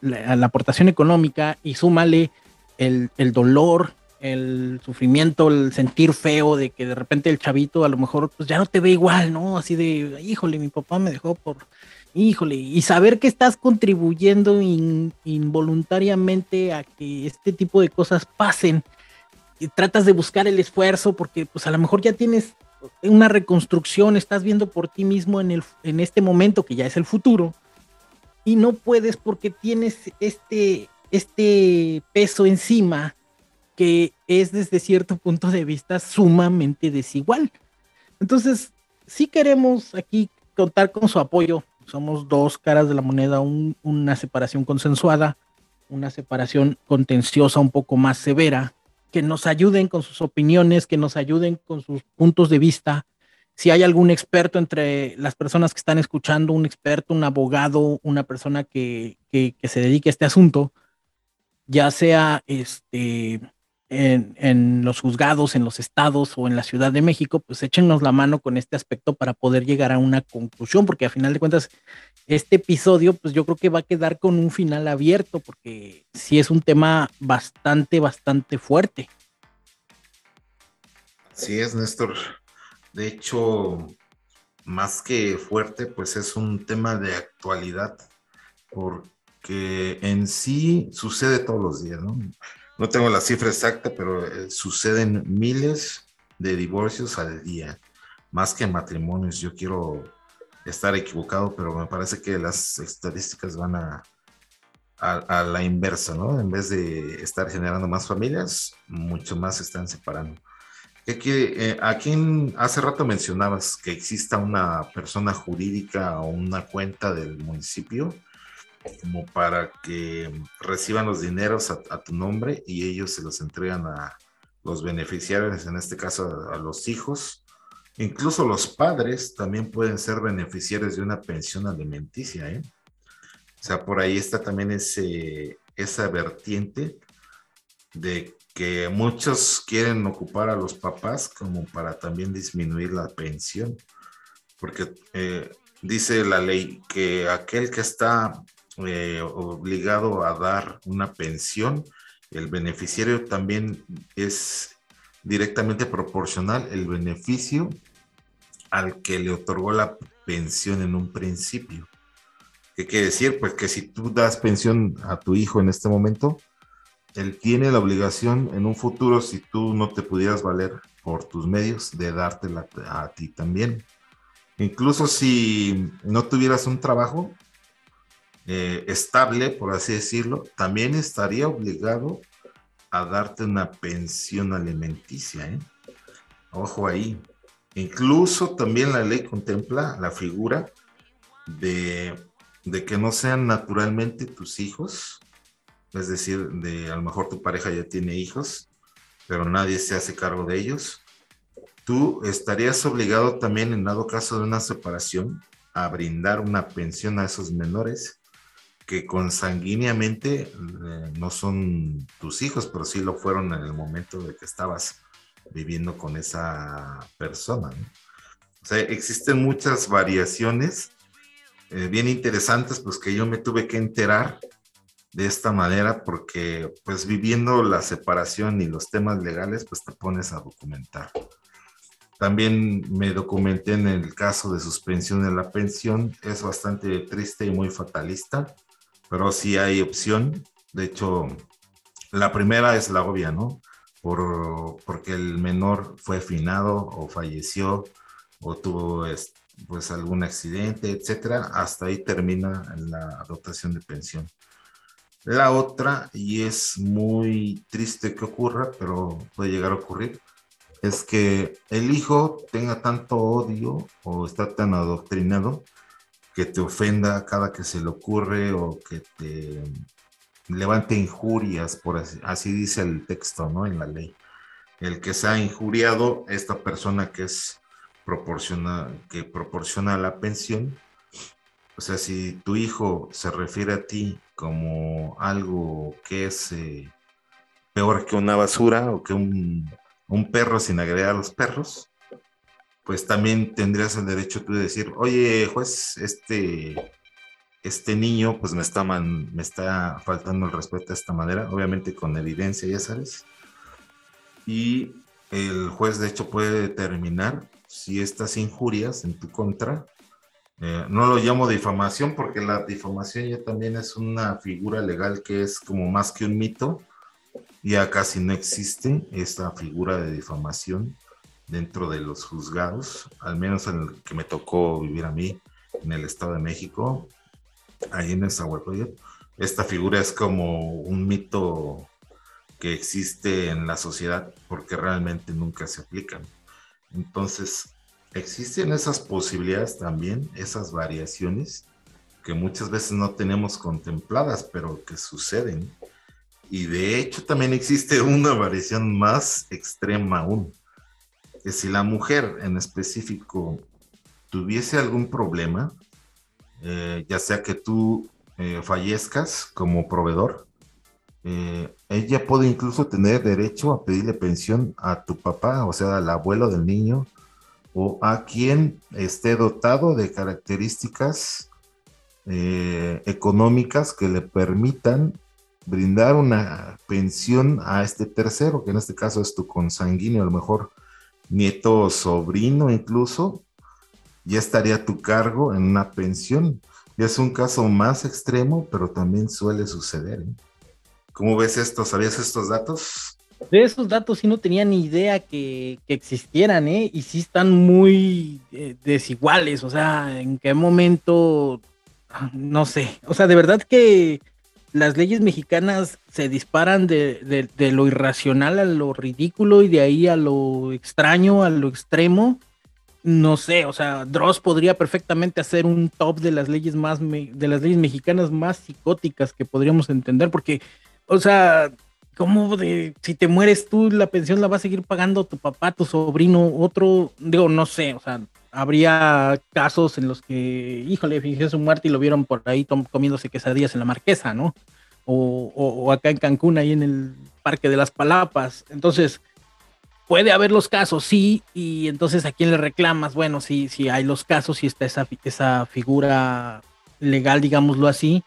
la, a la aportación económica y súmale el, el, dolor, el sufrimiento, el sentir feo de que de repente el chavito a lo mejor pues ya no te ve igual, ¿no? Así de, híjole, mi papá me dejó por, híjole, y saber que estás contribuyendo in, involuntariamente a que este tipo de cosas pasen y tratas de buscar el esfuerzo porque pues a lo mejor ya tienes una reconstrucción, estás viendo por ti mismo en, el, en este momento que ya es el futuro, y no puedes porque tienes este, este peso encima que es desde cierto punto de vista sumamente desigual. Entonces, si queremos aquí contar con su apoyo, somos dos caras de la moneda, una separación consensuada, una separación contenciosa un poco más severa, que nos ayuden con sus opiniones, que nos ayuden con sus puntos de vista. Si hay algún experto entre las personas que están escuchando, un experto, un abogado, una persona que, que, se dedique a este asunto, ya sea este, en, los juzgados, en los estados o en la Ciudad de México, pues échenos la mano con este aspecto para poder llegar a una conclusión, porque a final de cuentas, este episodio, pues yo creo que va a quedar con un final abierto, porque sí es un tema bastante, bastante fuerte. Sí es, Néstor. De hecho, más que fuerte, pues es un tema de actualidad, porque en sí sucede todos los días, ¿no? no tengo la cifra exacta, pero eh, suceden miles de divorcios al día, más que matrimonios. Yo quiero estar equivocado, pero me parece que las estadísticas van a, a, la inversa, ¿no? En vez de estar generando más familias, mucho más se están separando. Eh, ¿A quién hace rato mencionabas que exista una persona jurídica o una cuenta del municipio? Como para que reciban los dineros a, tu nombre y ellos se los entregan a los beneficiarios, en este caso a, los hijos. Incluso los padres también pueden ser beneficiarios de una pensión alimenticia. ¿eh? O sea, por ahí está también ese, esa vertiente de que muchos quieren ocupar a los papás como para también disminuir la pensión. Porque eh, dice la ley que aquel que está eh, obligado a dar una pensión, el beneficiario también es directamente proporcional el beneficio al que le otorgó la pensión en un principio. ¿Qué quiere decir? Pues que si tú das pensión a tu hijo en este momento, él tiene la obligación en un futuro, si tú no te pudieras valer por tus medios, de dártela a ti también. Incluso si no tuvieras un trabajo, eh, estable, por así decirlo, también estaría obligado a darte una pensión alimenticia. ¿eh? Ojo ahí. Incluso también la ley contempla la figura de, de, que no sean naturalmente tus hijos, es decir, de a lo mejor tu pareja ya tiene hijos, pero nadie se hace cargo de ellos. Tú estarías obligado también, en dado caso de una separación, a brindar una pensión a esos menores que consanguíneamente eh, no son tus hijos, pero sí lo fueron en el momento de que estabas viviendo con esa persona. O sea, existen muchas variaciones eh, bien interesantes, pues que yo me tuve que enterar de esta manera porque pues viviendo la separación y los temas legales, pues te pones a documentar. También me documenté en el caso de suspensión de la pensión, es bastante triste y muy fatalista pero sí hay opción. De hecho, la primera es la obvia, ¿no? Por, porque el menor fue finado o falleció o tuvo pues algún accidente, etcétera, hasta ahí termina la dotación de pensión. La otra, y es muy triste que ocurra, pero puede llegar a ocurrir, es que el hijo tenga tanto odio o está tan adoctrinado que te ofenda cada que se le ocurre o que te levante injurias, por así, dice el texto, ¿no? En la ley. El que se ha injuriado, esta persona que es proporciona, que proporciona la pensión, o sea, si tu hijo se refiere a ti como algo que es eh, peor que una basura o que un, un perro sin agregar a los perros, pues también tendrías el derecho tú de decir, oye, juez, este, este niño pues me está, me está faltando el respeto de esta manera, obviamente con evidencia, ya sabes. Y el juez de hecho puede determinar si estas injurias en tu contra, eh, no lo llamo difamación porque la difamación ya también es una figura legal que es como más que un mito, ya casi no existe esta figura de difamación dentro de los juzgados, al menos en el que me tocó vivir a mí, en el Estado de México, ahí en el Zahualcoyot. Esta figura es como un mito que existe en la sociedad porque realmente nunca se aplican. Entonces, existen esas posibilidades también, esas variaciones que muchas veces no tenemos contempladas, pero que suceden. Y de hecho también existe una variación más extrema aún, si la mujer en específico tuviese algún problema, eh, ya sea que tú eh, fallezcas como proveedor, eh, ella puede incluso tener derecho a pedirle pensión a tu papá, o sea, al abuelo del niño, o a quien esté dotado de características económicas que le permitan brindar una pensión a este tercero, que en este caso es tu consanguíneo, a lo mejor nieto o sobrino incluso, ya estaría a tu cargo en una pensión. Ya es un caso más extremo, pero también suele suceder. ¿eh? ¿Cómo ves esto? ¿Sabías estos datos? De esos datos sí no tenía ni idea que, existieran, ¿eh? Y sí están muy eh, desiguales, o sea, en qué momento, no sé, o sea, de verdad que las leyes mexicanas se disparan de, lo irracional a lo ridículo y de ahí a lo extraño, a lo extremo. No sé, o sea, Dross podría perfectamente hacer un top de las leyes más de las leyes mexicanas más psicóticas que podríamos entender, porque, o sea, ¿cómo de si te mueres tú, la pensión la va a seguir pagando tu papá, tu sobrino, otro? Digo, no sé, o sea, habría casos en los que, híjole, fingió su muerte y lo vieron por ahí comiéndose quesadillas en la marquesa, ¿no? O, acá en Cancún, ahí en el Parque de las Palapas. Entonces, puede haber los casos, sí, y entonces a quién le reclamas, bueno, sí, sí hay los casos, sí está esa, esa figura legal, digámoslo así,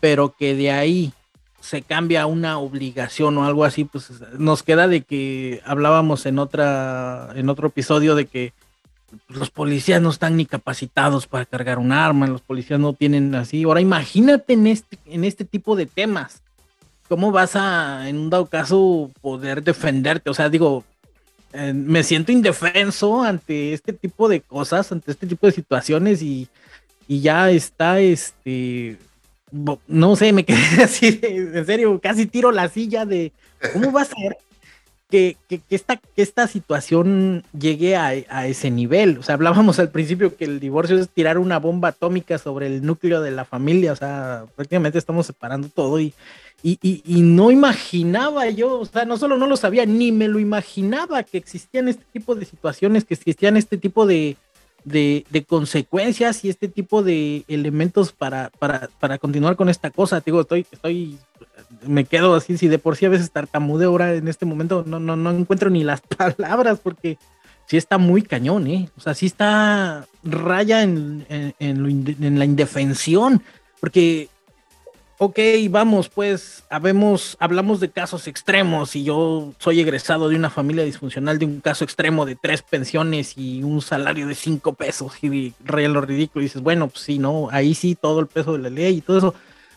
pero que de ahí se cambia una obligación o algo así, pues nos queda de que hablábamos en otra, en otro episodio de que los policías no están ni capacitados para cargar un arma, los policías no tienen así. Ahora imagínate en este, en este tipo de temas, ¿cómo vas a, en un dado caso, poder defenderte? O sea, digo, eh, me siento indefenso ante este tipo de cosas, ante este tipo de situaciones y, y ya está, este, no sé, me (laughs) quedé así, en serio, casi tiro la silla de, ¿cómo va a ser que, esta, que esta situación llegue a, ese nivel. O sea, hablábamos al principio que el divorcio es tirar una bomba atómica sobre el núcleo de la familia. O sea, prácticamente estamos separando todo y, y, no imaginaba yo, o sea, no solo no lo sabía, ni me lo imaginaba que existían este tipo de situaciones, que existían este tipo de, de, consecuencias y este tipo de elementos para, para, para continuar con esta cosa. Digo, estoy, estoy me quedo así, si de por sí a veces tartamudeo ahora en este momento, no, no, no encuentro ni las (laughs) palabras porque sí está muy cañón, ¿eh? O sea, sí está raya en, en, la indefensión, porque, ok, vamos, pues, habemos, hablamos de casos extremos y yo soy egresado de una familia disfuncional, de un caso extremo de tres pensiones y un salario de cinco pesos y raya lo ridículo dices, bueno, pues sí, no, ahí sí todo el peso de la ley y todo eso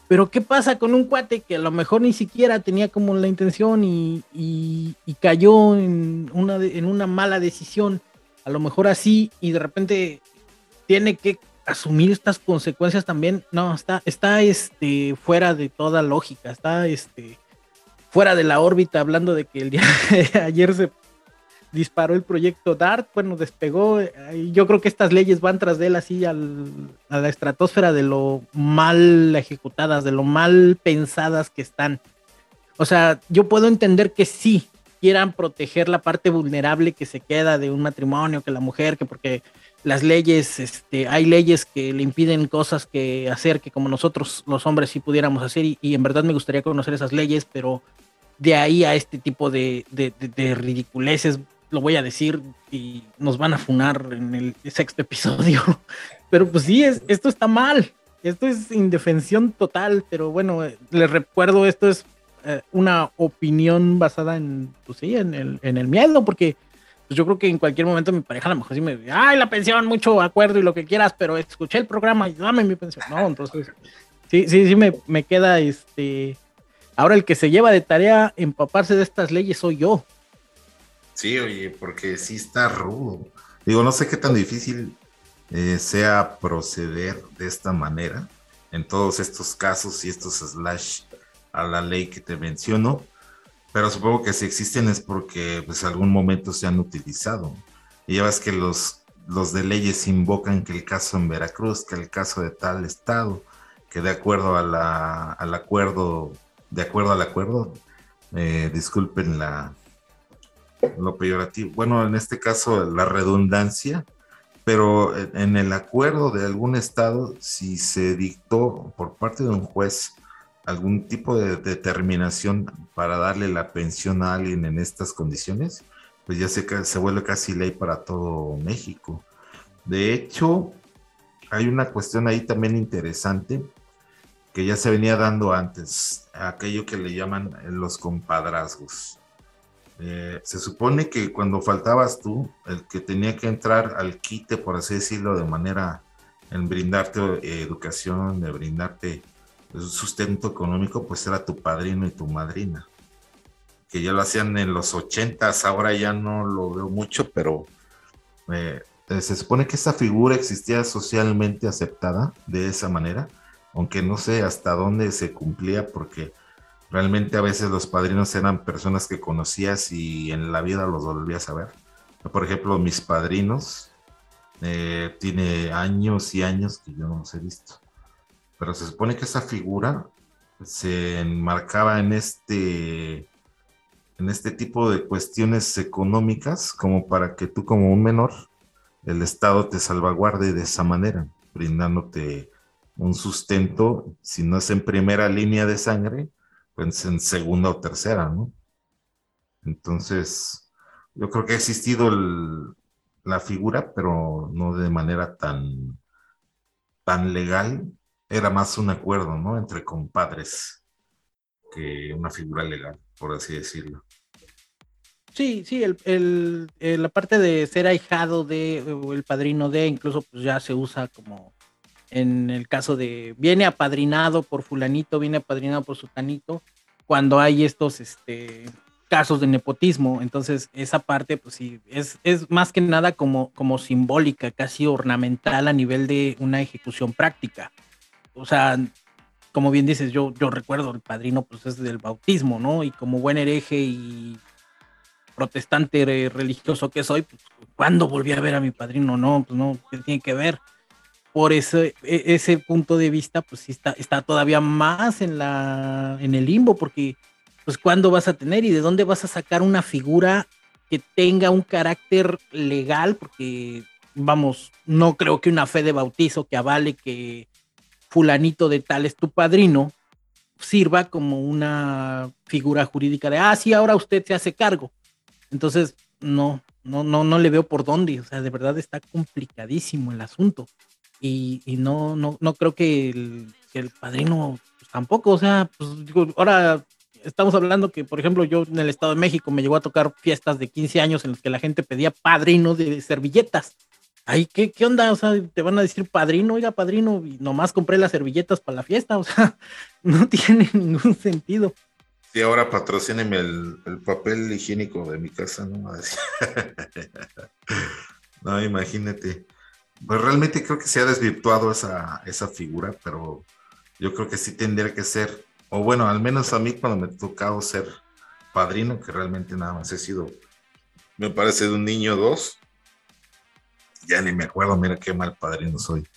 pero ¿qué pasa con un cuate que a lo mejor ni siquiera tenía como la intención y, cayó en una, en una mala decisión? A lo mejor así y de repente tiene que asumir estas consecuencias también. No, está, está este, fuera de toda lógica, está este, fuera de la órbita hablando de que el día (laughs) de ayer se disparó el proyecto DART, bueno, despegó. Yo creo que estas leyes van tras de él así a la estratosfera de lo mal ejecutadas, de lo mal pensadas que están. O sea, yo puedo entender que sí quieran proteger la parte vulnerable que se queda de un matrimonio, que la mujer, que porque las leyes, este, hay leyes que le impiden cosas que hacer que como nosotros los hombres sí pudiéramos hacer y, en verdad me gustaría conocer esas leyes, pero de ahí a este tipo de, de, de ridiculeces lo voy a decir y nos van a funar en el sexto episodio. (laughs) Pero pues sí, es, esto está mal. Esto es indefensión total, pero bueno, les recuerdo, esto es eh, una opinión basada en, pues sí, en el, en el miedo, porque pues yo creo que en cualquier momento mi pareja a lo mejor sí me dice, ay, la pensión, mucho acuerdo y lo que quieras, pero escuché el programa y dame mi pensión. No, entonces, sí, sí, sí me, me queda este... Ahora el que se lleva de tarea empaparse de estas leyes soy yo. Sí, oye, porque sí está rudo. Digo, no sé qué tan difícil eh, sea proceder de esta manera en todos estos casos y estos slash a la ley que te menciono, pero supongo que si existen es porque pues algún momento se han utilizado. Y ya ves que los, los de leyes invocan que el caso en Veracruz, que el caso de tal estado, que de acuerdo a la, al acuerdo, de acuerdo al acuerdo, eh, disculpen la, lo peyorativo, bueno, en este caso la redundancia, pero en el acuerdo de algún estado, si se dictó por parte de un juez algún tipo de determinación para darle la pensión a alguien en estas condiciones, pues ya se, se vuelve casi ley para todo México. De hecho, hay una cuestión ahí también interesante que ya se venía dando antes, aquello que le llaman los compadrazgos. Eh, se supone que cuando faltabas tú, el que tenía que entrar al quite, por así decirlo, de manera en brindarte eh, educación, de brindarte sustento económico, pues era tu padrino y tu madrina. Que ya lo hacían en los ochentas, ahora ya no lo veo mucho, pero eh, se supone que esa figura existía socialmente aceptada de esa manera, aunque no sé hasta dónde se cumplía, porque Realmente a veces los padrinos eran personas que conocías y en la vida los volvías a ver. Por ejemplo, mis padrinos, eh, tiene años y años que yo no los he visto. Pero se supone que esa figura se enmarcaba en este, en este tipo de cuestiones económicas como para que tú como un menor, el Estado te salvaguarde de esa manera, brindándote un sustento, si no es en primera línea de sangre, pues, en segunda o tercera, ¿no? Entonces, yo creo que ha existido la figura, pero no de manera tan, tan legal. Era más un acuerdo, ¿no? Entre compadres que una figura legal, por así decirlo. Sí, sí, el, la parte de ser ahijado de, o el padrino de, incluso pues ya se usa como en el caso de viene apadrinado por fulanito, viene apadrinado por sutanito, cuando hay estos este, casos de nepotismo. Entonces, esa parte, pues sí, es, es más que nada como, como simbólica, casi ornamental a nivel de una ejecución práctica. O sea, como bien dices, yo, yo recuerdo el padrino, pues es del bautismo, ¿no? Y como buen hereje y protestante religioso que soy, pues, ¿cuándo volví a ver a mi padrino? No, pues no, ¿qué tiene que ver? Por ese, e, ese punto de vista, pues sí está, está todavía más en, la, en el limbo, porque pues cuándo vas a tener y de dónde vas a sacar una figura que tenga un carácter legal, porque vamos, no creo que una fe de bautizo que avale que fulanito de tal es tu padrino sirva como una figura jurídica de, ah, sí, ahora usted se hace cargo. Entonces, no, no, no, no le veo por dónde, o sea, de verdad está complicadísimo el asunto y, no, no, no creo que el, padrino pues, tampoco, o sea, pues digo, ahora estamos hablando que, por ejemplo, yo en el Estado de México me llegó a tocar fiestas de 15 años en las que la gente pedía padrinos de servilletas. Ay, ¿qué, ¿qué onda? O sea, te van a decir padrino, oiga, padrino, y nomás compré las servilletas para la fiesta, o sea, (laughs) no tiene ningún sentido. Sí, ahora patrocíneme el, el papel higiénico de mi casa, ¿no? (laughs) no, imagínate. Pues realmente creo que se ha desvirtuado esa, esa figura, pero yo creo que sí tendría que ser, o bueno, al menos a mí cuando me ha tocado ser padrino, que realmente nada más he sido, me parece de un niño dos, ya ni me acuerdo, mira qué mal padrino soy.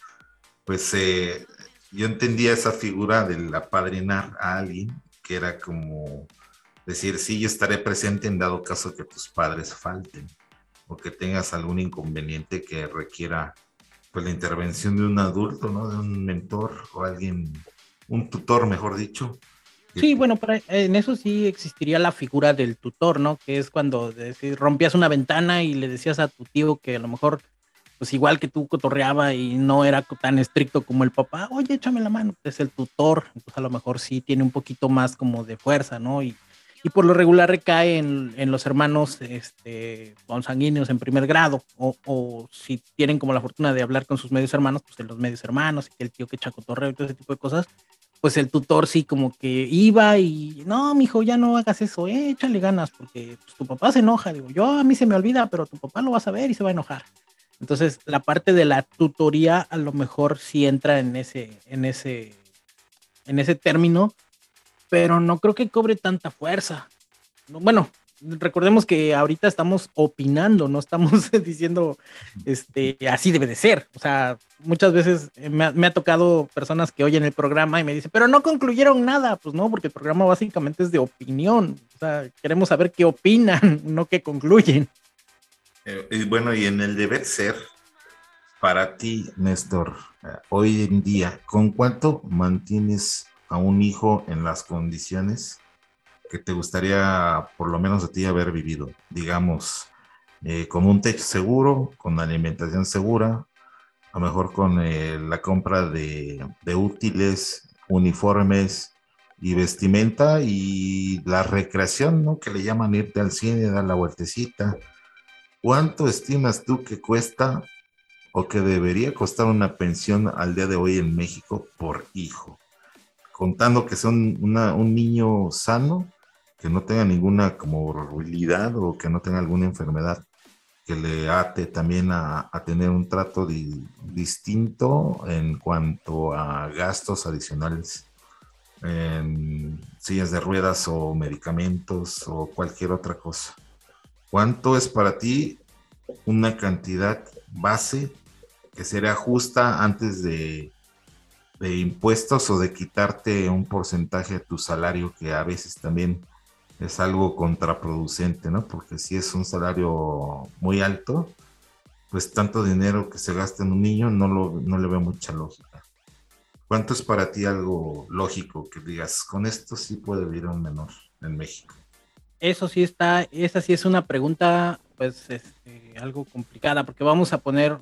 Pues eh, yo entendía esa figura del apadrinar a alguien, que era como decir, sí, yo estaré presente en dado caso que tus padres falten o que tengas algún inconveniente que requiera pues la intervención de un adulto, ¿no? De un mentor o alguien, un tutor, mejor dicho. Sí, bueno, en eso sí existiría la figura del tutor, ¿no? Que es cuando rompías una ventana y le decías a tu tío que a lo mejor, pues igual que tú cotorreaba y no era tan estricto como el papá, oye, échame la mano, es el tutor, pues a lo mejor sí tiene un poquito más como de fuerza, ¿no? Y y por lo regular recae en, en los hermanos este, consanguíneos en primer grado, o, o, si tienen como la fortuna de hablar con sus medios hermanos, pues en los medios hermanos, y el tío que chacotorreo y todo ese tipo de cosas, pues el tutor sí como que iba y, no, mijo, ya no hagas eso, eh, échale ganas, porque pues, tu papá se enoja. Digo, yo a mí se me olvida, pero tu papá lo va a saber y se va a enojar. Entonces, la parte de la tutoría a lo mejor sí entra en ese, en ese, en ese término, pero no creo que cobre tanta fuerza. Bueno, recordemos que ahorita estamos opinando, no estamos (laughs) diciendo este así debe de ser. O sea, muchas veces me ha, tocado personas que oyen el programa y me dicen, pero no concluyeron nada. Pues no, porque el programa básicamente es de opinión. O sea, queremos saber qué opinan, (laughs) no qué concluyen. Eh, bueno, y en el deber ser, para ti, Néstor, eh, hoy en día, ¿con cuánto mantienes a un hijo en las condiciones que te gustaría, por lo menos a ti, haber vivido? Digamos, eh, con un techo seguro, con alimentación segura, a lo mejor con la compra de, de útiles, uniformes, y vestimenta y la recreación, ¿no? Que le llaman irte al cine, dar la vueltecita, ¿Cuánto estimas tú que cuesta o que debería costar una pensión al día de hoy en México por hijo? Contando que son un niño sano, que no tenga ninguna comorbilidad o que no tenga alguna enfermedad que le ate también a, tener un trato distinto en cuanto a gastos adicionales en sillas de ruedas o medicamentos o cualquier otra cosa. ¿Cuánto es para ti una cantidad base que sería justa antes de, impuestos o de quitarte un porcentaje de tu salario que a veces también es algo contraproducente, ¿no? Porque si es un salario muy alto, pues tanto dinero que se gasta en un niño no, lo, no le ve mucha lógica. ¿Cuánto es para ti algo lógico que digas, con esto sí puede vivir un menor en México? eso sí está, esa sí es una pregunta, pues, este, algo complicada, porque vamos a poner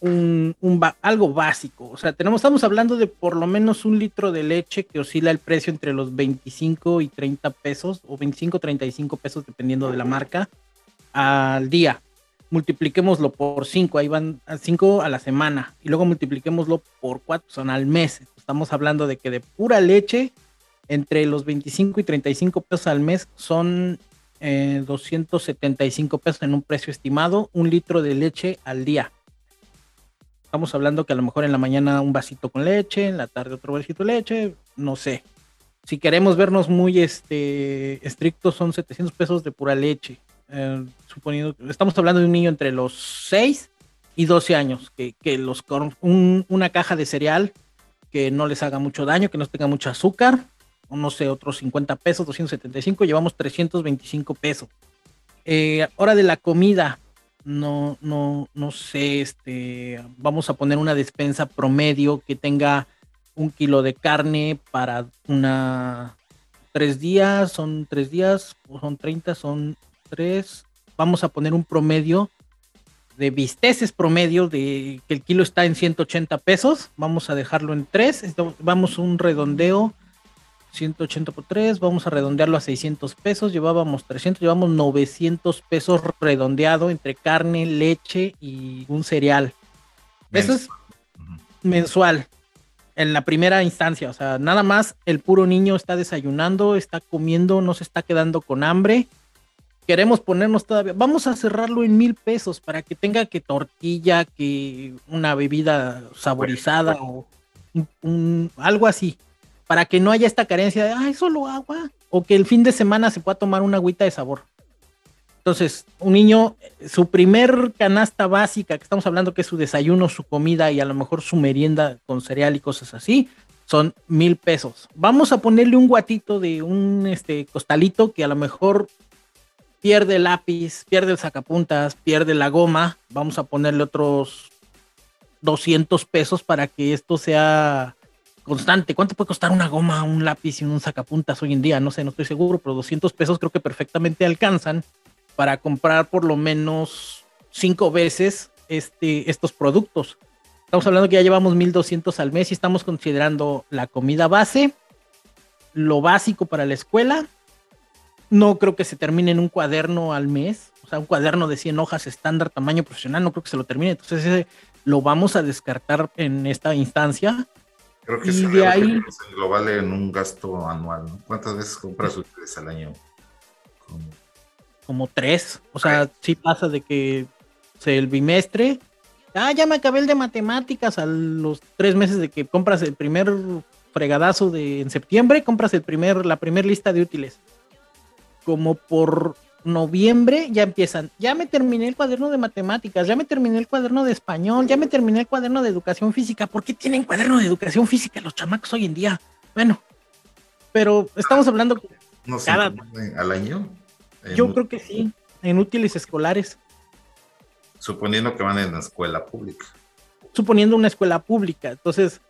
un, algo básico. O sea, tenemos, estamos hablando de por lo menos un litro de leche que oscila el precio entre los 25 y 30 pesos, o 25, 35 pesos, dependiendo de la marca, al día. Multipliquémoslo por 5, ahí van a 5 a la semana, y luego multipliquémoslo por 4, son al mes. Estamos hablando de que de pura leche entre los 25 y 35 pesos al mes son 275 eh, pesos en un precio estimado, un litro de leche al día. Estamos hablando que a lo mejor en la mañana un vasito con leche, en la tarde otro vasito de leche, no sé. Si queremos vernos muy este, estrictos, son 700 pesos de pura leche. Eh, suponiendo, estamos hablando de un niño entre los 6 y 12 años, que, los, una caja de cereal que no les haga mucho daño, que no tenga mucho azúcar, no sé, otros 50 pesos, 275, llevamos 325 pesos. Eh, hora de la comida, no, no, no sé, este, vamos a poner una despensa promedio que tenga un kilo de carne para una tres días, son tres días, o son 30, son tres. Vamos a poner un promedio de bisteces promedio de que el kilo está en 180 pesos. Vamos a dejarlo en tres. Vamos un redondeo 180 por 3, vamos a redondearlo a 600 pesos, llevábamos 300, llevamos 900 pesos redondeado entre carne, leche y un cereal. Eso es mensual en la primera instancia, o sea, nada más el puro niño está desayunando, está comiendo, no se está quedando con hambre. Queremos ponernos todavía, vamos a cerrarlo en mil pesos para que tenga que tortilla, que una bebida saborizada o algo así para que no haya esta carencia de, ay, solo agua, o que el fin de semana se pueda tomar una agüita de sabor. Entonces, un niño, su primer canasta básica, que estamos hablando que es su desayuno, su comida y a lo mejor su merienda con cereal y cosas así, son mil pesos. Vamos a ponerle un guatito de un este, costalito que a lo mejor pierde el lápiz, pierde el sacapuntas, pierde la goma. Vamos a ponerle otros 200 pesos para que esto sea constante. ¿Cuánto puede costar una goma, un lápiz y un sacapuntas hoy en día? No sé, no estoy seguro, pero 200 pesos creo que perfectamente alcanzan para comprar por lo menos cinco veces este, estos productos. Estamos hablando que ya llevamos 1200 al mes y estamos considerando la comida base, lo básico para la escuela. No creo que se termine en un cuaderno al mes, o sea, un cuaderno de 100 hojas estándar, tamaño profesional, no creo que se lo termine. Entonces, ese lo vamos a descartar en esta instancia Creo que y de ahí global en un gasto anual, ¿no? ¿Cuántas veces compras útiles al año? Como, tres. O sea, sí pasa de que el bimestre. Ah, ya me acabé el de matemáticas a los tres meses de que compras el primer fregadazo de en septiembre, compras el primer, la primera lista de útiles. Como por noviembre ya empiezan, ya me terminé el cuaderno de matemáticas, ya me terminé el cuaderno de español, ya me terminé el cuaderno de educación física. ¿Por qué tienen cuaderno de educación física los chamacos hoy en día? Bueno, pero estamos hablando no sé, al año. Yo creo que sí, en útiles escolares. Suponiendo que van en la escuela pública. Suponiendo una escuela pública, entonces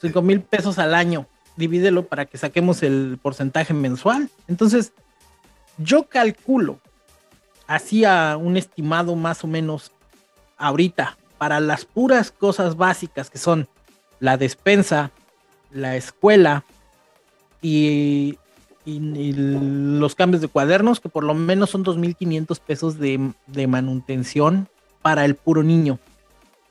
5 mil pesos al año, divídelo para que saquemos el porcentaje mensual. Entonces, yo calculo, hacía un estimado más o menos ahorita, para las puras cosas básicas que son la despensa, la escuela y, los cambios de cuadernos, que por lo menos son 2.500 pesos de, de manutención para el puro niño.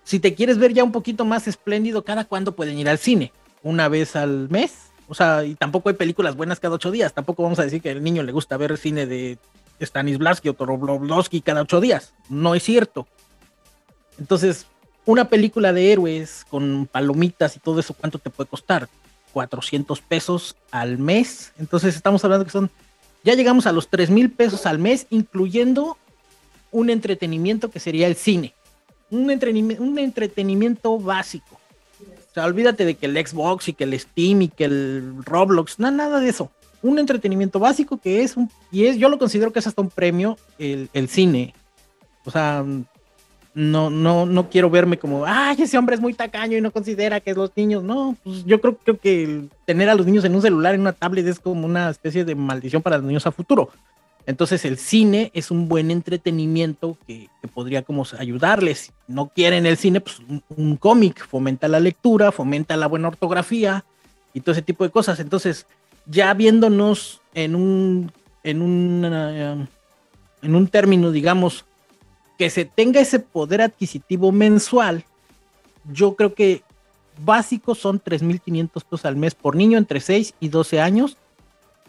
Si te quieres ver ya un poquito más espléndido, ¿cada cuándo pueden ir al cine? ¿Una vez al mes? O sea, y tampoco hay películas buenas cada ocho días. Tampoco vamos a decir que al niño le gusta ver cine de Stanislavski o Toroblovsky cada ocho días. No es cierto. Entonces, una película de héroes con palomitas y todo eso, ¿cuánto te puede costar? 400 pesos al mes. Entonces, estamos hablando que son. Ya llegamos a los 3 mil pesos al mes, incluyendo un entretenimiento que sería el cine. Un entretenimiento básico. O sea, olvídate de que el Xbox y que el Steam y que el Roblox, no, nada de eso. Un entretenimiento básico que es un, y es, yo lo considero que es hasta un premio el, cine. O sea, no, no, no quiero verme como, ay, ese hombre es muy tacaño y no considera que es los niños. No, pues yo creo, creo que tener a los niños en un celular, en una tablet, es como una especie de maldición para los niños a futuro. Entonces el cine es un buen entretenimiento que, podría como ayudarles. Si no quieren el cine, pues un, cómic fomenta la lectura, fomenta la buena ortografía y todo ese tipo de cosas. Entonces, ya viéndonos en un, en un, en un término, digamos, que se tenga ese poder adquisitivo mensual, yo creo que básicos son 3.500 pesos al mes por niño entre 6 y 12 años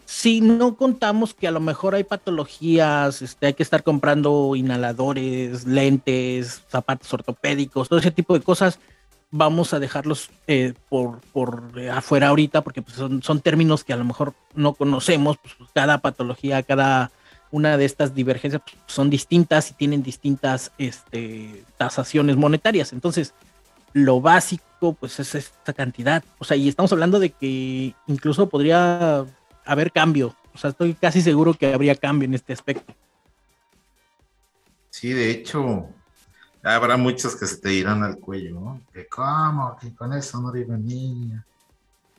si no contamos que a lo mejor hay patologías, este, hay que estar comprando inhaladores, lentes, zapatos ortopédicos, todo ese tipo de cosas, vamos a dejarlos eh, por, por afuera ahorita porque pues, son, términos que a lo mejor no conocemos, pues, pues, cada patología, cada una de estas divergencias son distintas y tienen distintas este, tasaciones monetarias. Entonces, lo básico pues es esta cantidad. O sea, y estamos hablando de que incluso podría haber cambio. O sea, estoy casi seguro que habría cambio en este aspecto. Sí, de hecho, habrá muchos que se te irán al cuello, ¿no? Que cómo, que con eso no vive niña.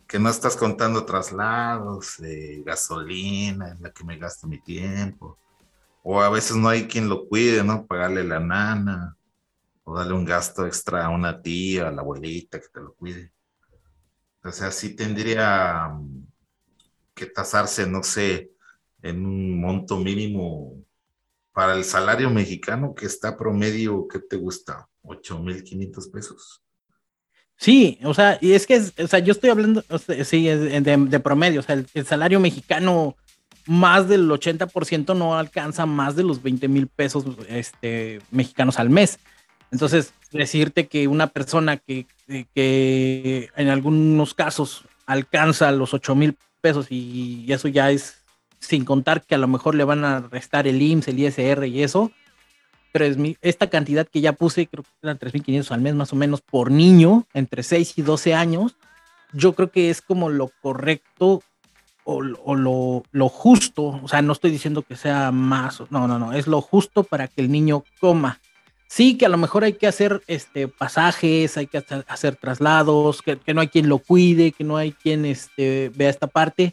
Que no estás contando traslados gasolina en la que me gasto mi tiempo. O a veces no hay quien lo cuide, ¿no? Pagarle la nana. O darle un gasto extra a una tía, a la abuelita que te lo cuide. O sea, sí tendría que tasarse, no sé, en un monto mínimo para el salario mexicano que está promedio, ¿qué te gusta? 8.500 pesos. Sí, o sea, y es que, o sea, yo estoy hablando, sí, de, promedio, o sea, el, salario mexicano más del 80% no alcanza más de los 20 mil pesos este, mexicanos al mes. Entonces, decirte que una persona que, que en algunos casos alcanza los 8 mil pesos y, eso ya es sin contar que a lo mejor le van a restar el IMSS, el ISR y eso. Pero esta cantidad que ya puse, creo que eran 3.500 al mes más o menos por niño, entre 6 y 12 años, yo creo que es como lo correcto o, lo, lo, justo. O sea, no estoy diciendo que sea más, no, no, no, es lo justo para que el niño coma. Sí, que a lo mejor hay que hacer este, pasajes, hay que hacer traslados, que, no hay quien lo cuide, que no hay quien este, vea esta parte.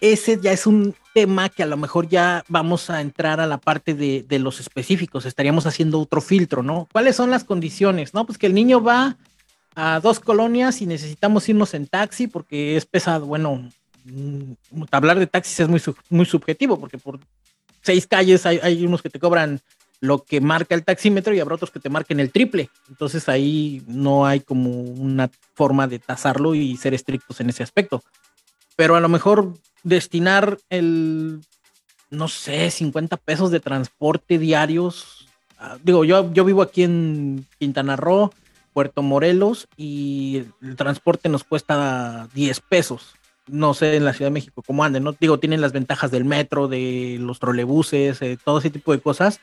Ese ya es un tema que a lo mejor ya vamos a entrar a la parte de, de los específicos, estaríamos haciendo otro filtro, ¿no? ¿Cuáles son las condiciones? No, pues que el niño va a dos colonias y necesitamos irnos en taxi porque es pesado. Bueno, mm, hablar de taxis es muy, muy subjetivo porque por seis calles hay, hay unos que te cobran lo que marca el taxímetro y habrá otros que te marquen el triple. Entonces ahí no hay como una forma de tasarlo y ser estrictos en ese aspecto. Pero a lo mejor destinar el, no sé, 50 pesos de transporte diarios. Ah, digo, yo, yo vivo aquí en Quintana Roo, Puerto Morelos, y el transporte nos cuesta 10 pesos. No sé en la Ciudad de México cómo anden, ¿no? Digo, tienen las ventajas del metro, de los trolebuses, eh, todo ese tipo de cosas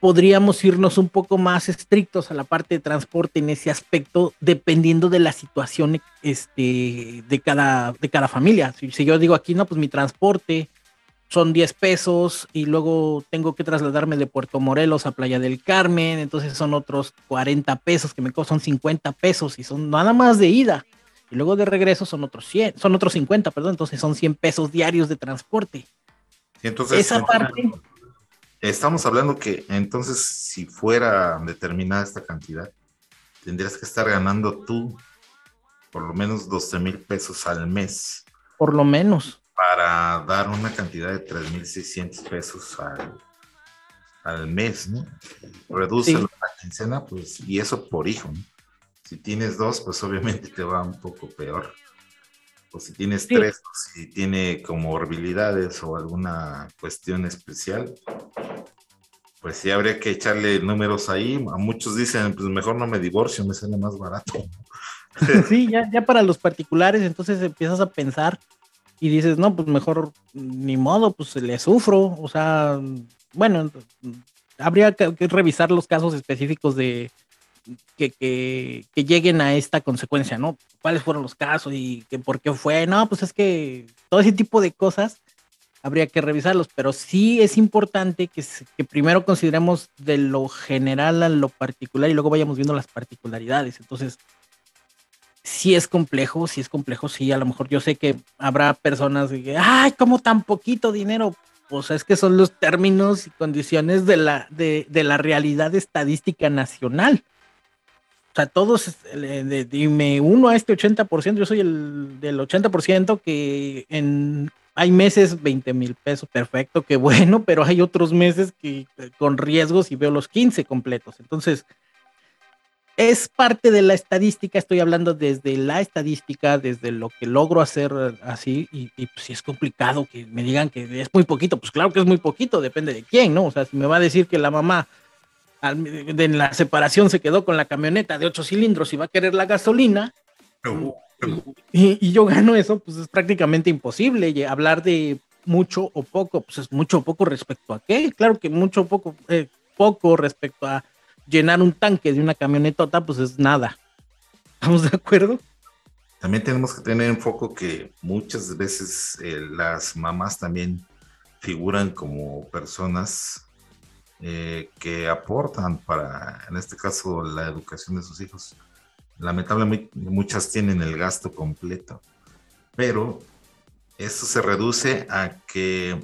podríamos irnos un poco más estrictos a la parte de transporte en ese aspecto, dependiendo de la situación este, de, cada, de cada familia. Si, si, yo digo aquí, no, pues mi transporte son 10 pesos y luego tengo que trasladarme de Puerto Morelos a Playa del Carmen, entonces son otros 40 pesos que me costan 50 pesos y son nada más de ida. Y luego de regreso son otros 100, son otros 50, perdón, entonces son 100 pesos diarios de transporte. Esa parte Estamos hablando que entonces si fuera determinada esta cantidad, tendrías que estar ganando tú por lo menos 12 mil pesos al mes. Por lo menos. Para dar una cantidad de 3.600 pesos al, al mes, ¿no? Reduce la quincena, pues, y eso por hijo, ¿no? Si tienes dos, pues obviamente te va un poco peor. O si tienes tres, o si tiene comorbilidades o alguna cuestión especial, pues sí habría que echarle números ahí. A muchos dicen, pues mejor no me divorcio, me sale más barato. Sí, ya, ya para los particulares, entonces empiezas a pensar y dices, no, pues mejor ni modo, pues le sufro. O sea, bueno, habría que, revisar los casos específicos de que, que, que, lleguen a esta consecuencia, ¿no? ¿Cuáles fueron los casos y que por qué fue? No, pues es que todo ese tipo de cosas habría que revisarlos, pero sí es importante que, que, primero consideremos de lo general a lo particular y luego vayamos viendo las particularidades. Entonces, sí es complejo, sí es complejo, sí, a lo mejor yo sé que habrá personas que, ay, ¿cómo tan poquito dinero? Pues es que son los términos y condiciones de la, de, de la realidad estadística nacional. O sea, todos, eh, dime uno a este 80%, yo soy el del 80% que en hay meses 20 mil pesos, perfecto, qué bueno, pero hay otros meses que eh, con riesgos y veo los 15 completos. Entonces, es parte de la estadística, estoy hablando desde la estadística, desde lo que logro hacer así, y, pues si es complicado que me digan que es muy poquito, pues claro que es muy poquito, depende de quién, ¿no? O sea, si me va a decir que la mamá en la separación se quedó con la camioneta de ocho cilindros y va a querer la gasolina, y, yo gano eso, pues es prácticamente imposible. hablar de mucho o poco, pues es mucho o poco respecto a qué. Claro que mucho o poco, eh, poco respecto a llenar un tanque de una camionetota, pues es nada. (laughs) ¿Estamos de acuerdo? También tenemos que tener en foco que muchas veces eh, las mamás también figuran como personas eh, que aportan para, en este caso, la educación de sus hijos lamentablemente muchas tienen el gasto completo, pero eso se reduce a que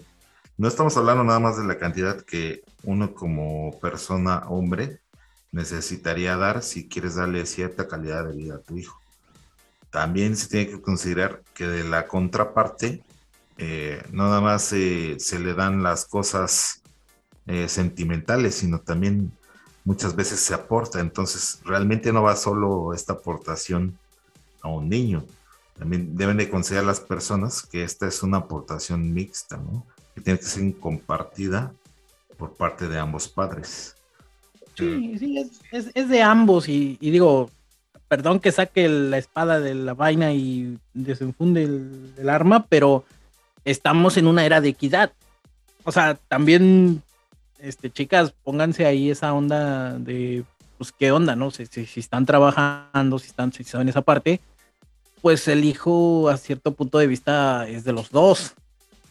no estamos hablando nada más de la cantidad que uno como persona hombre necesitaría dar si quieres darle cierta calidad de vida a tu hijo. También se tiene que considerar que de la contraparte, eh, no nada más se le dan las cosas eh, sentimentales, sino también muchas veces se aporta. Entonces, realmente no va solo esta aportación a un niño. También deben de considerar las personas que esta es una aportación mixta, ¿no? Que tiene que ser compartida por parte de ambos padres. Sí, sí, es, de ambos y, digo, perdón que saque la espada de la vaina y desenfunde el arma, pero estamos en una era de equidad. O sea, también este, chicas, pónganse ahí esa onda de, pues, qué onda, ¿no? Si, si, están trabajando, si están, si en esa parte, pues el hijo a cierto punto de vista es de los dos.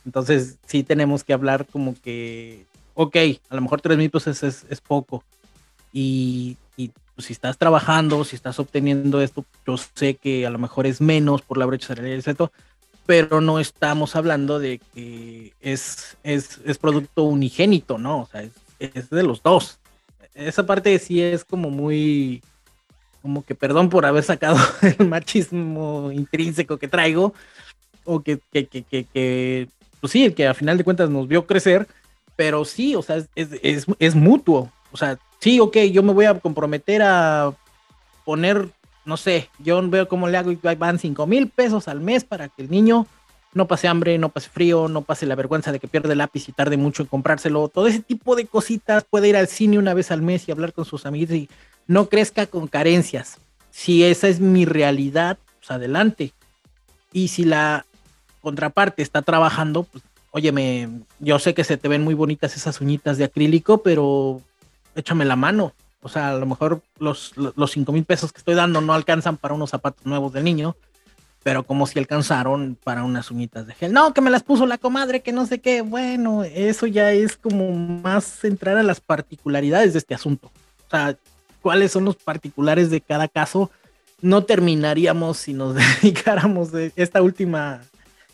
Entonces sí tenemos que hablar como que, ok, a lo mejor tres mil pesos es, es, poco. Y, y pues, si estás trabajando, si estás obteniendo esto, yo sé que a lo mejor es menos por la brecha salarial, etc pero no estamos hablando de que es, es, es producto unigénito, ¿no? O sea, es, de los dos. Esa parte sí es como muy, como que perdón por haber sacado (laughs) el machismo intrínseco que traigo, o que, que, que, que, pues sí, el que a final de cuentas nos vio crecer, pero sí, o sea, es, es, es, mutuo. O sea, sí, ok, yo me voy a comprometer a poner, no sé, yo veo cómo le hago y van 5 mil pesos al mes para que el niño no pase hambre, no pase frío, no pase la vergüenza de que pierde el lápiz y tarde mucho en comprárselo. Todo ese tipo de cositas puede ir al cine una vez al mes y hablar con sus amigos y no crezca con carencias. Si esa es mi realidad, pues adelante. Y si la contraparte está trabajando, pues óyeme, yo sé que se te ven muy bonitas esas uñitas de acrílico, pero échame la mano. O sea, a lo mejor los, los 5 mil pesos que estoy dando no alcanzan para unos zapatos nuevos del niño, pero como si alcanzaron para unas uñitas de gel. No, que me las puso la comadre, que no sé qué. Bueno, eso ya es como más entrar a las particularidades de este asunto. O sea, cuáles son los particulares de cada caso. No terminaríamos si nos (laughs) dedicáramos de esta última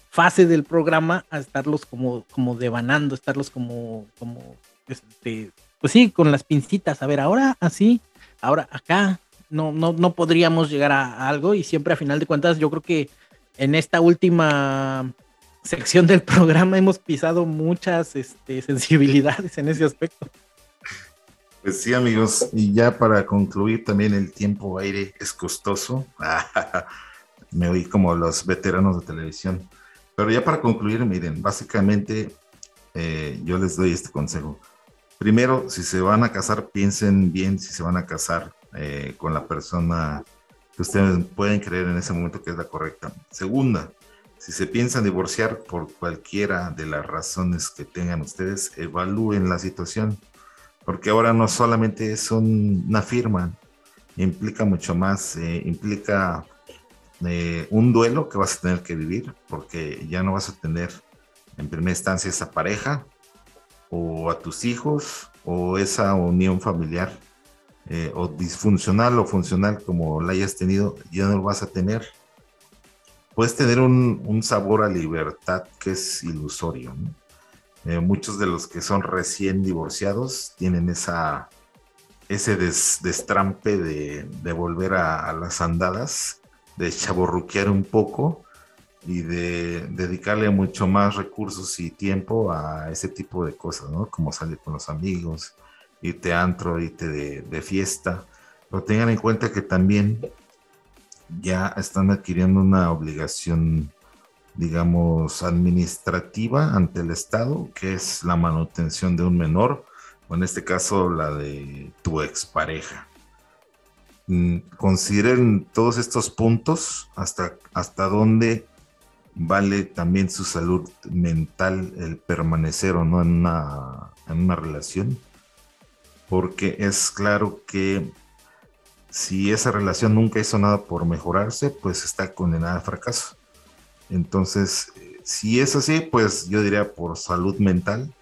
fase del programa a estarlos como, como devanando, estarlos como, como, este, pues sí, con las pincitas, a ver, ahora así, ahora acá, no, no, no podríamos llegar a, algo y siempre a final de cuentas yo creo que en esta última sección del programa hemos pisado muchas este, sensibilidades en ese aspecto. Pues sí, amigos, y ya para concluir también el tiempo aire es costoso. (laughs) Me oí como los veteranos de televisión. Pero ya para concluir, miren, básicamente eh, yo les doy este consejo. Primero, si se van a casar, piensen bien si se van a casar eh, con la persona que ustedes pueden creer en ese momento que es la correcta. Segunda, si se piensan divorciar por cualquiera de las razones que tengan ustedes, evalúen la situación, porque ahora no solamente es una firma, implica mucho más, eh, implica un duelo que vas a tener que vivir porque ya no vas a tener en primera instancia esa pareja o a tus hijos o esa unión familiar eh, o disfuncional o funcional como la hayas tenido, ya no lo vas a tener. Puedes tener un, sabor a libertad que es ilusorio. Eh, muchos de los que son recién divorciados tienen esa, ese destrampe de, volver a, a las andadas de chaborruquear un poco y de dedicarle mucho más recursos y tiempo a ese tipo de cosas, ¿no? Como salir con los amigos, irte a antro, irte de, fiesta. Pero tengan en cuenta que también ya están adquiriendo una obligación, digamos, administrativa ante el Estado, que es la manutención de un menor, o en este caso la de tu expareja. Mm, consideren todos estos puntos hasta, hasta dónde vale también su salud mental el permanecer o no en una, en una relación. Porque es claro que si esa relación nunca hizo nada por mejorarse, pues está condenada al fracaso. Entonces, si es así, pues yo diría por salud mental,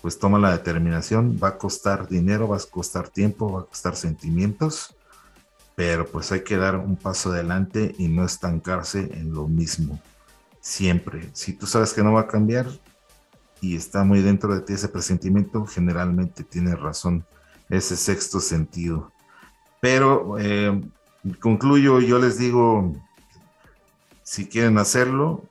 pues toma la determinación, va a costar dinero, va a costar tiempo, va a costar sentimientos, pero pues hay que dar un paso adelante y no estancarse en lo mismo siempre. Si tú sabes que no va a cambiar y está muy dentro de ti ese presentimiento, generalmente tienes razón, ese sexto sentido. Pero eh, concluyo, yo les digo, si quieren hacerlo,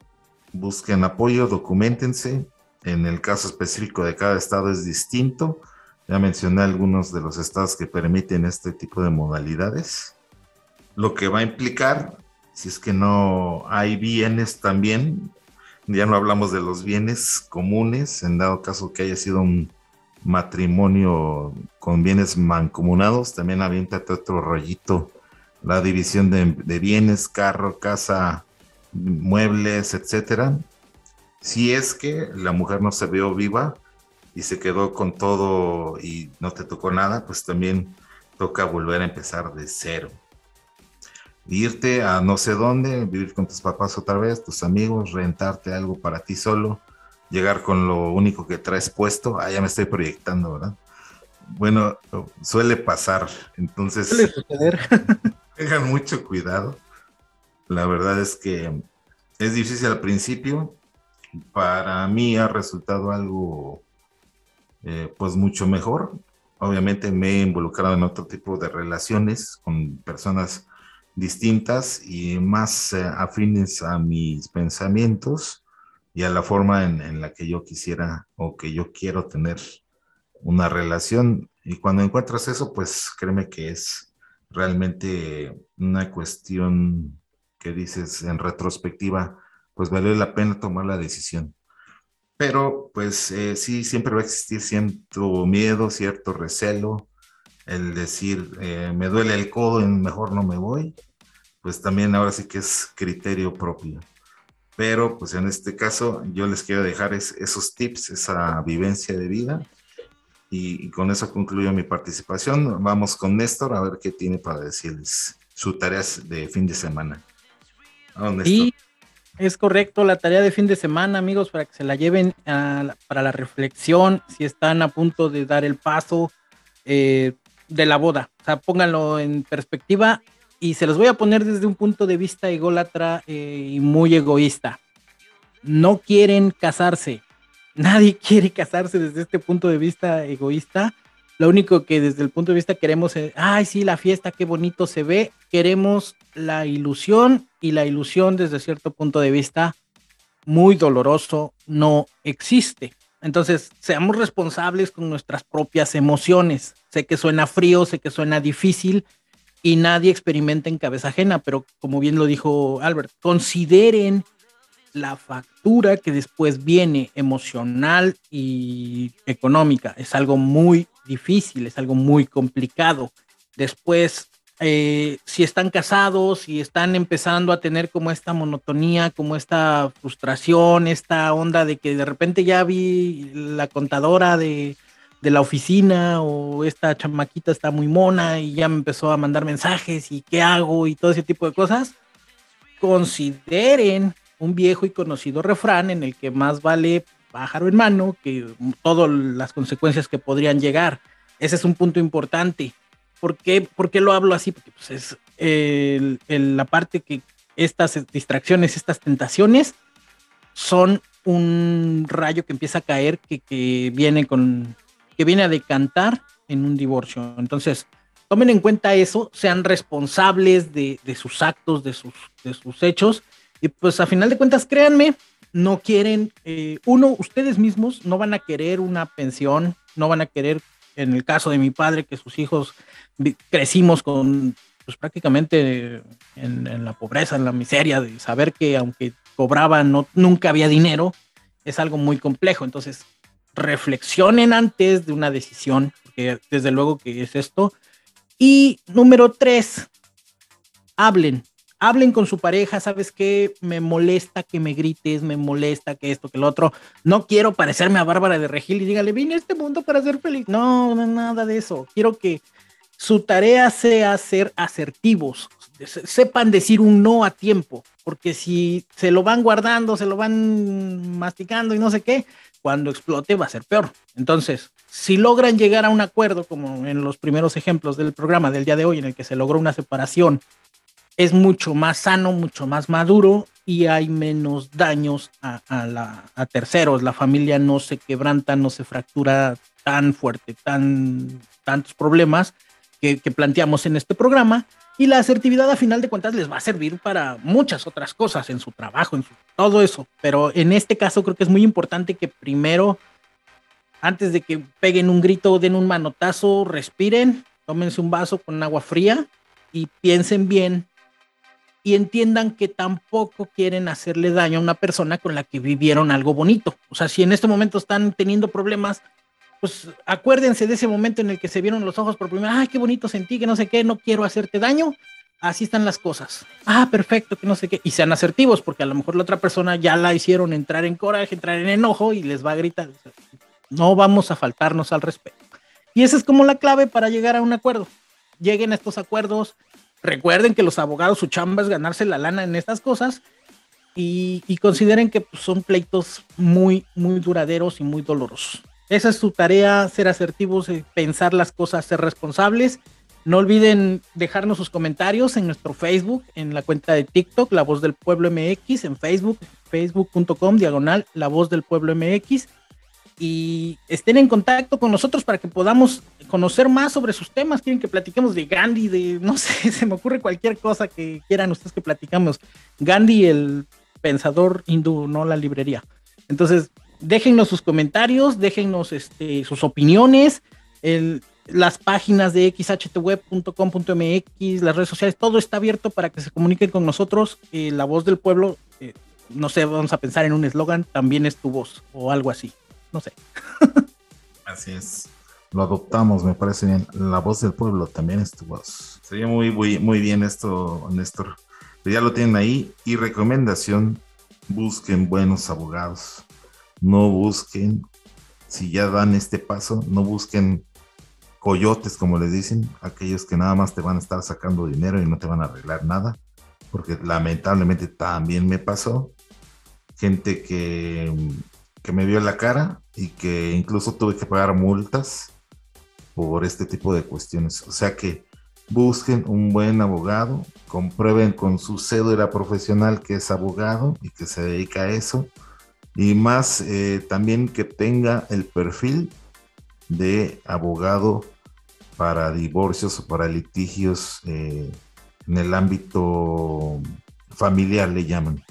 busquen apoyo, documentense. En el caso específico de cada estado es distinto ya mencioné algunos de los estados que permiten este tipo de modalidades, lo que va a implicar, si es que no hay bienes también, ya no hablamos de los bienes comunes, en dado caso que haya sido un matrimonio con bienes mancomunados, también aviéntate otro rollito, la división de, de bienes, carro, casa, muebles, etcétera. Si es que la mujer no se vio viva, y se quedó con todo y no te tocó nada, pues también toca volver a empezar de cero. Irte a no sé dónde, vivir con tus papás otra vez, tus amigos, rentarte algo para ti solo, llegar con lo único que traes puesto. Ah, ya me estoy proyectando, ¿verdad? Bueno, suele pasar, entonces suele suceder. (laughs) tengan mucho cuidado. La verdad es que es difícil al principio. Para mí ha resultado algo eh, pues mucho mejor. Obviamente me he involucrado en otro tipo de relaciones con personas distintas y más eh, afines a mis pensamientos, y a la forma en, la que yo quisiera o que yo quiero tener una relación. Y cuando encuentras eso, pues créeme que es realmente una cuestión que dices en retrospectiva, pues vale la pena tomar la decisión. Pero pues eh, sí, siempre va a existir cierto miedo, cierto recelo, el decir, eh, me duele el codo y mejor no me voy, pues también ahora sí que es criterio propio. Pero pues en este caso yo les quiero dejar esos tips, esa vivencia de vida. Y, con eso concluyo mi participación. Vamos con Néstor a ver qué tiene para decirles su tarea de fin de semana. y es correcto, la tarea de fin de semana, amigos, para que se la lleven para la reflexión, si están a punto de dar el paso eh, de la boda. O sea, pónganlo en perspectiva y se los voy a poner desde un punto de vista ególatra eh, y muy egoísta. No quieren casarse. Nadie (laughs) quiere casarse desde este punto de vista egoísta. Lo único que desde el punto de vista queremos es, ay, sí, la fiesta, qué bonito se ve. Queremos la ilusión y la ilusión desde cierto punto de vista muy doloroso no existe. Entonces, seamos responsables con nuestras propias emociones. Sé que suena frío, sé que suena difícil, y nadie experimenta en cabeza ajena, pero como bien lo dijo Albert, consideren la factura que después viene emocional y económica. Es algo muy difícil, es algo muy complicado. Después, eh, si están casados, si están empezando a tener como esta monotonía, como esta frustración, esta onda de que de repente ya vi la contadora de de la oficina o esta chamaquita está muy mona y ya me empezó a mandar mensajes y qué hago y todo ese tipo de cosas, consideren un viejo y conocido refrán en el que más vale pájaro en mano que todas las consecuencias que podrían llegar. Ese es un punto importante. ¿Por qué, lo hablo así? Porque pues, es la parte que estas distracciones, estas tentaciones son un rayo que empieza a caer que, que viene con que viene a decantar en un divorcio. Entonces, tomen en cuenta eso, sean responsables de, sus actos, de sus, de sus hechos, y pues a final de cuentas, créanme, no quieren, eh, uno, ustedes mismos no van a querer una pensión, no van a querer, en el caso de mi padre, que sus hijos crecimos con, pues prácticamente en, en la pobreza, en la miseria, de saber que aunque cobraban, no, nunca había dinero, es algo muy complejo. Entonces, reflexionen antes de una decisión, porque desde luego que es esto. Y número tres, hablen, hablen con su pareja, ¿sabes qué? Me molesta que me grites, me molesta que esto, que lo otro. No quiero parecerme a Bárbara de Regil y dígale, vine a este mundo para ser feliz. No, no, nada de eso. Quiero que su tarea sea ser asertivos, sepan decir un no a tiempo, porque si se lo van guardando, se lo van masticando y no sé qué, cuando explote va a ser peor. Entonces, si logran llegar a un acuerdo, como en los primeros ejemplos del programa del día de hoy, en el que se logró una separación, es mucho más sano, mucho más maduro y hay menos daños a, la, a terceros. La familia no se quebranta, no se fractura tan fuerte, tan, tantos problemas que, que planteamos en este programa y la asertividad a final de cuentas les va a servir para muchas otras cosas en su trabajo, en todo eso. Pero en este caso creo que es muy importante que primero, antes de que peguen un grito o den un manotazo, respiren, tómense un vaso con agua fría y piensen bien y entiendan que tampoco quieren hacerle daño a una persona con la que vivieron algo bonito. O sea, si en este momento están teniendo problemas, pues acuérdense de ese momento en el que se vieron los ojos por primera vez, ay, qué bonito sentí, que no sé qué, no quiero hacerte daño, así están las cosas. Ah, perfecto, que no sé qué, y sean asertivos, porque a lo mejor la otra persona ya la hicieron entrar en coraje, entrar en enojo y les va a gritar. No vamos a faltarnos al respeto. Y esa es como la clave para llegar a un acuerdo. Lleguen a estos acuerdos, recuerden que los abogados, su chamba es ganarse la lana en estas cosas y, consideren que pues, son pleitos muy, muy duraderos y muy dolorosos. Esa es su tarea, ser asertivos, eh, pensar las cosas, ser responsables. No olviden dejarnos sus comentarios en nuestro Facebook, en la cuenta de TikTok, La Voz del Pueblo MX, en Facebook, facebook.com, diagonal, La Voz del Pueblo MX. Y estén en contacto con nosotros para que podamos conocer más sobre sus temas. Quieren que platiquemos de Gandhi, de (laughs) no sé, se me ocurre cualquier cosa que quieran ustedes que platicamos. Gandhi, el pensador hindú, no la librería. Entonces, déjennos sus comentarios, déjennos este, sus opiniones, las páginas de xhtweb.com.mx, las redes sociales, todo está abierto para que se comuniquen con nosotros. Eh, la voz del pueblo, eh, no sé, vamos a pensar en un eslogan, también es tu voz o algo así, no sé. (laughs) así es. Lo adoptamos, me parece bien. La voz del pueblo también es tu voz. Sería muy, muy, muy bien esto, Néstor. Ya lo tienen ahí. Y recomendación, busquen buenos abogados. No busquen, si ya dan este paso, no busquen coyotes, como les dicen, aquellos que nada más te van a estar sacando dinero y no te van a arreglar nada. Porque lamentablemente también me pasó. Gente que, que me vio la cara y que incluso tuve que pagar multas por este tipo de cuestiones. O sea que busquen un buen abogado, comprueben con su cédula profesional que es abogado y que se dedica a eso. Y más eh, también que tenga el perfil de abogado para divorcios o para litigios eh, en el ámbito familiar, le llaman.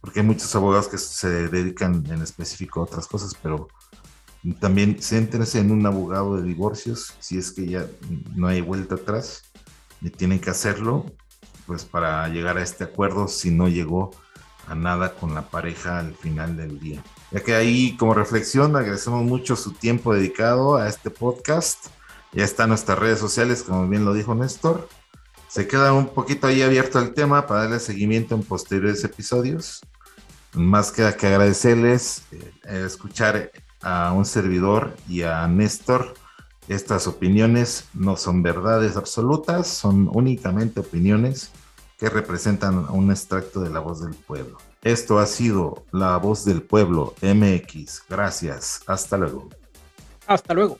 Porque hay muchos abogados que se dedican en específico a otras cosas, pero también céntrense en un abogado de divorcios, si es que ya no hay vuelta atrás, y tienen que hacerlo, pues para llegar a este acuerdo si no llegó nada con la pareja al final del día. Ya que ahí como reflexión agradecemos mucho su tiempo dedicado a este podcast. Ya están nuestras redes sociales, como bien lo dijo Néstor. Se queda un poquito ahí abierto el tema para darle seguimiento en posteriores episodios. Más queda que agradecerles eh, escuchar a un servidor y a Néstor, estas opiniones no son verdades absolutas, son únicamente opiniones que representan un extracto de la voz del pueblo. Esto ha sido La Voz del Pueblo MX. Gracias. Hasta luego. Hasta luego.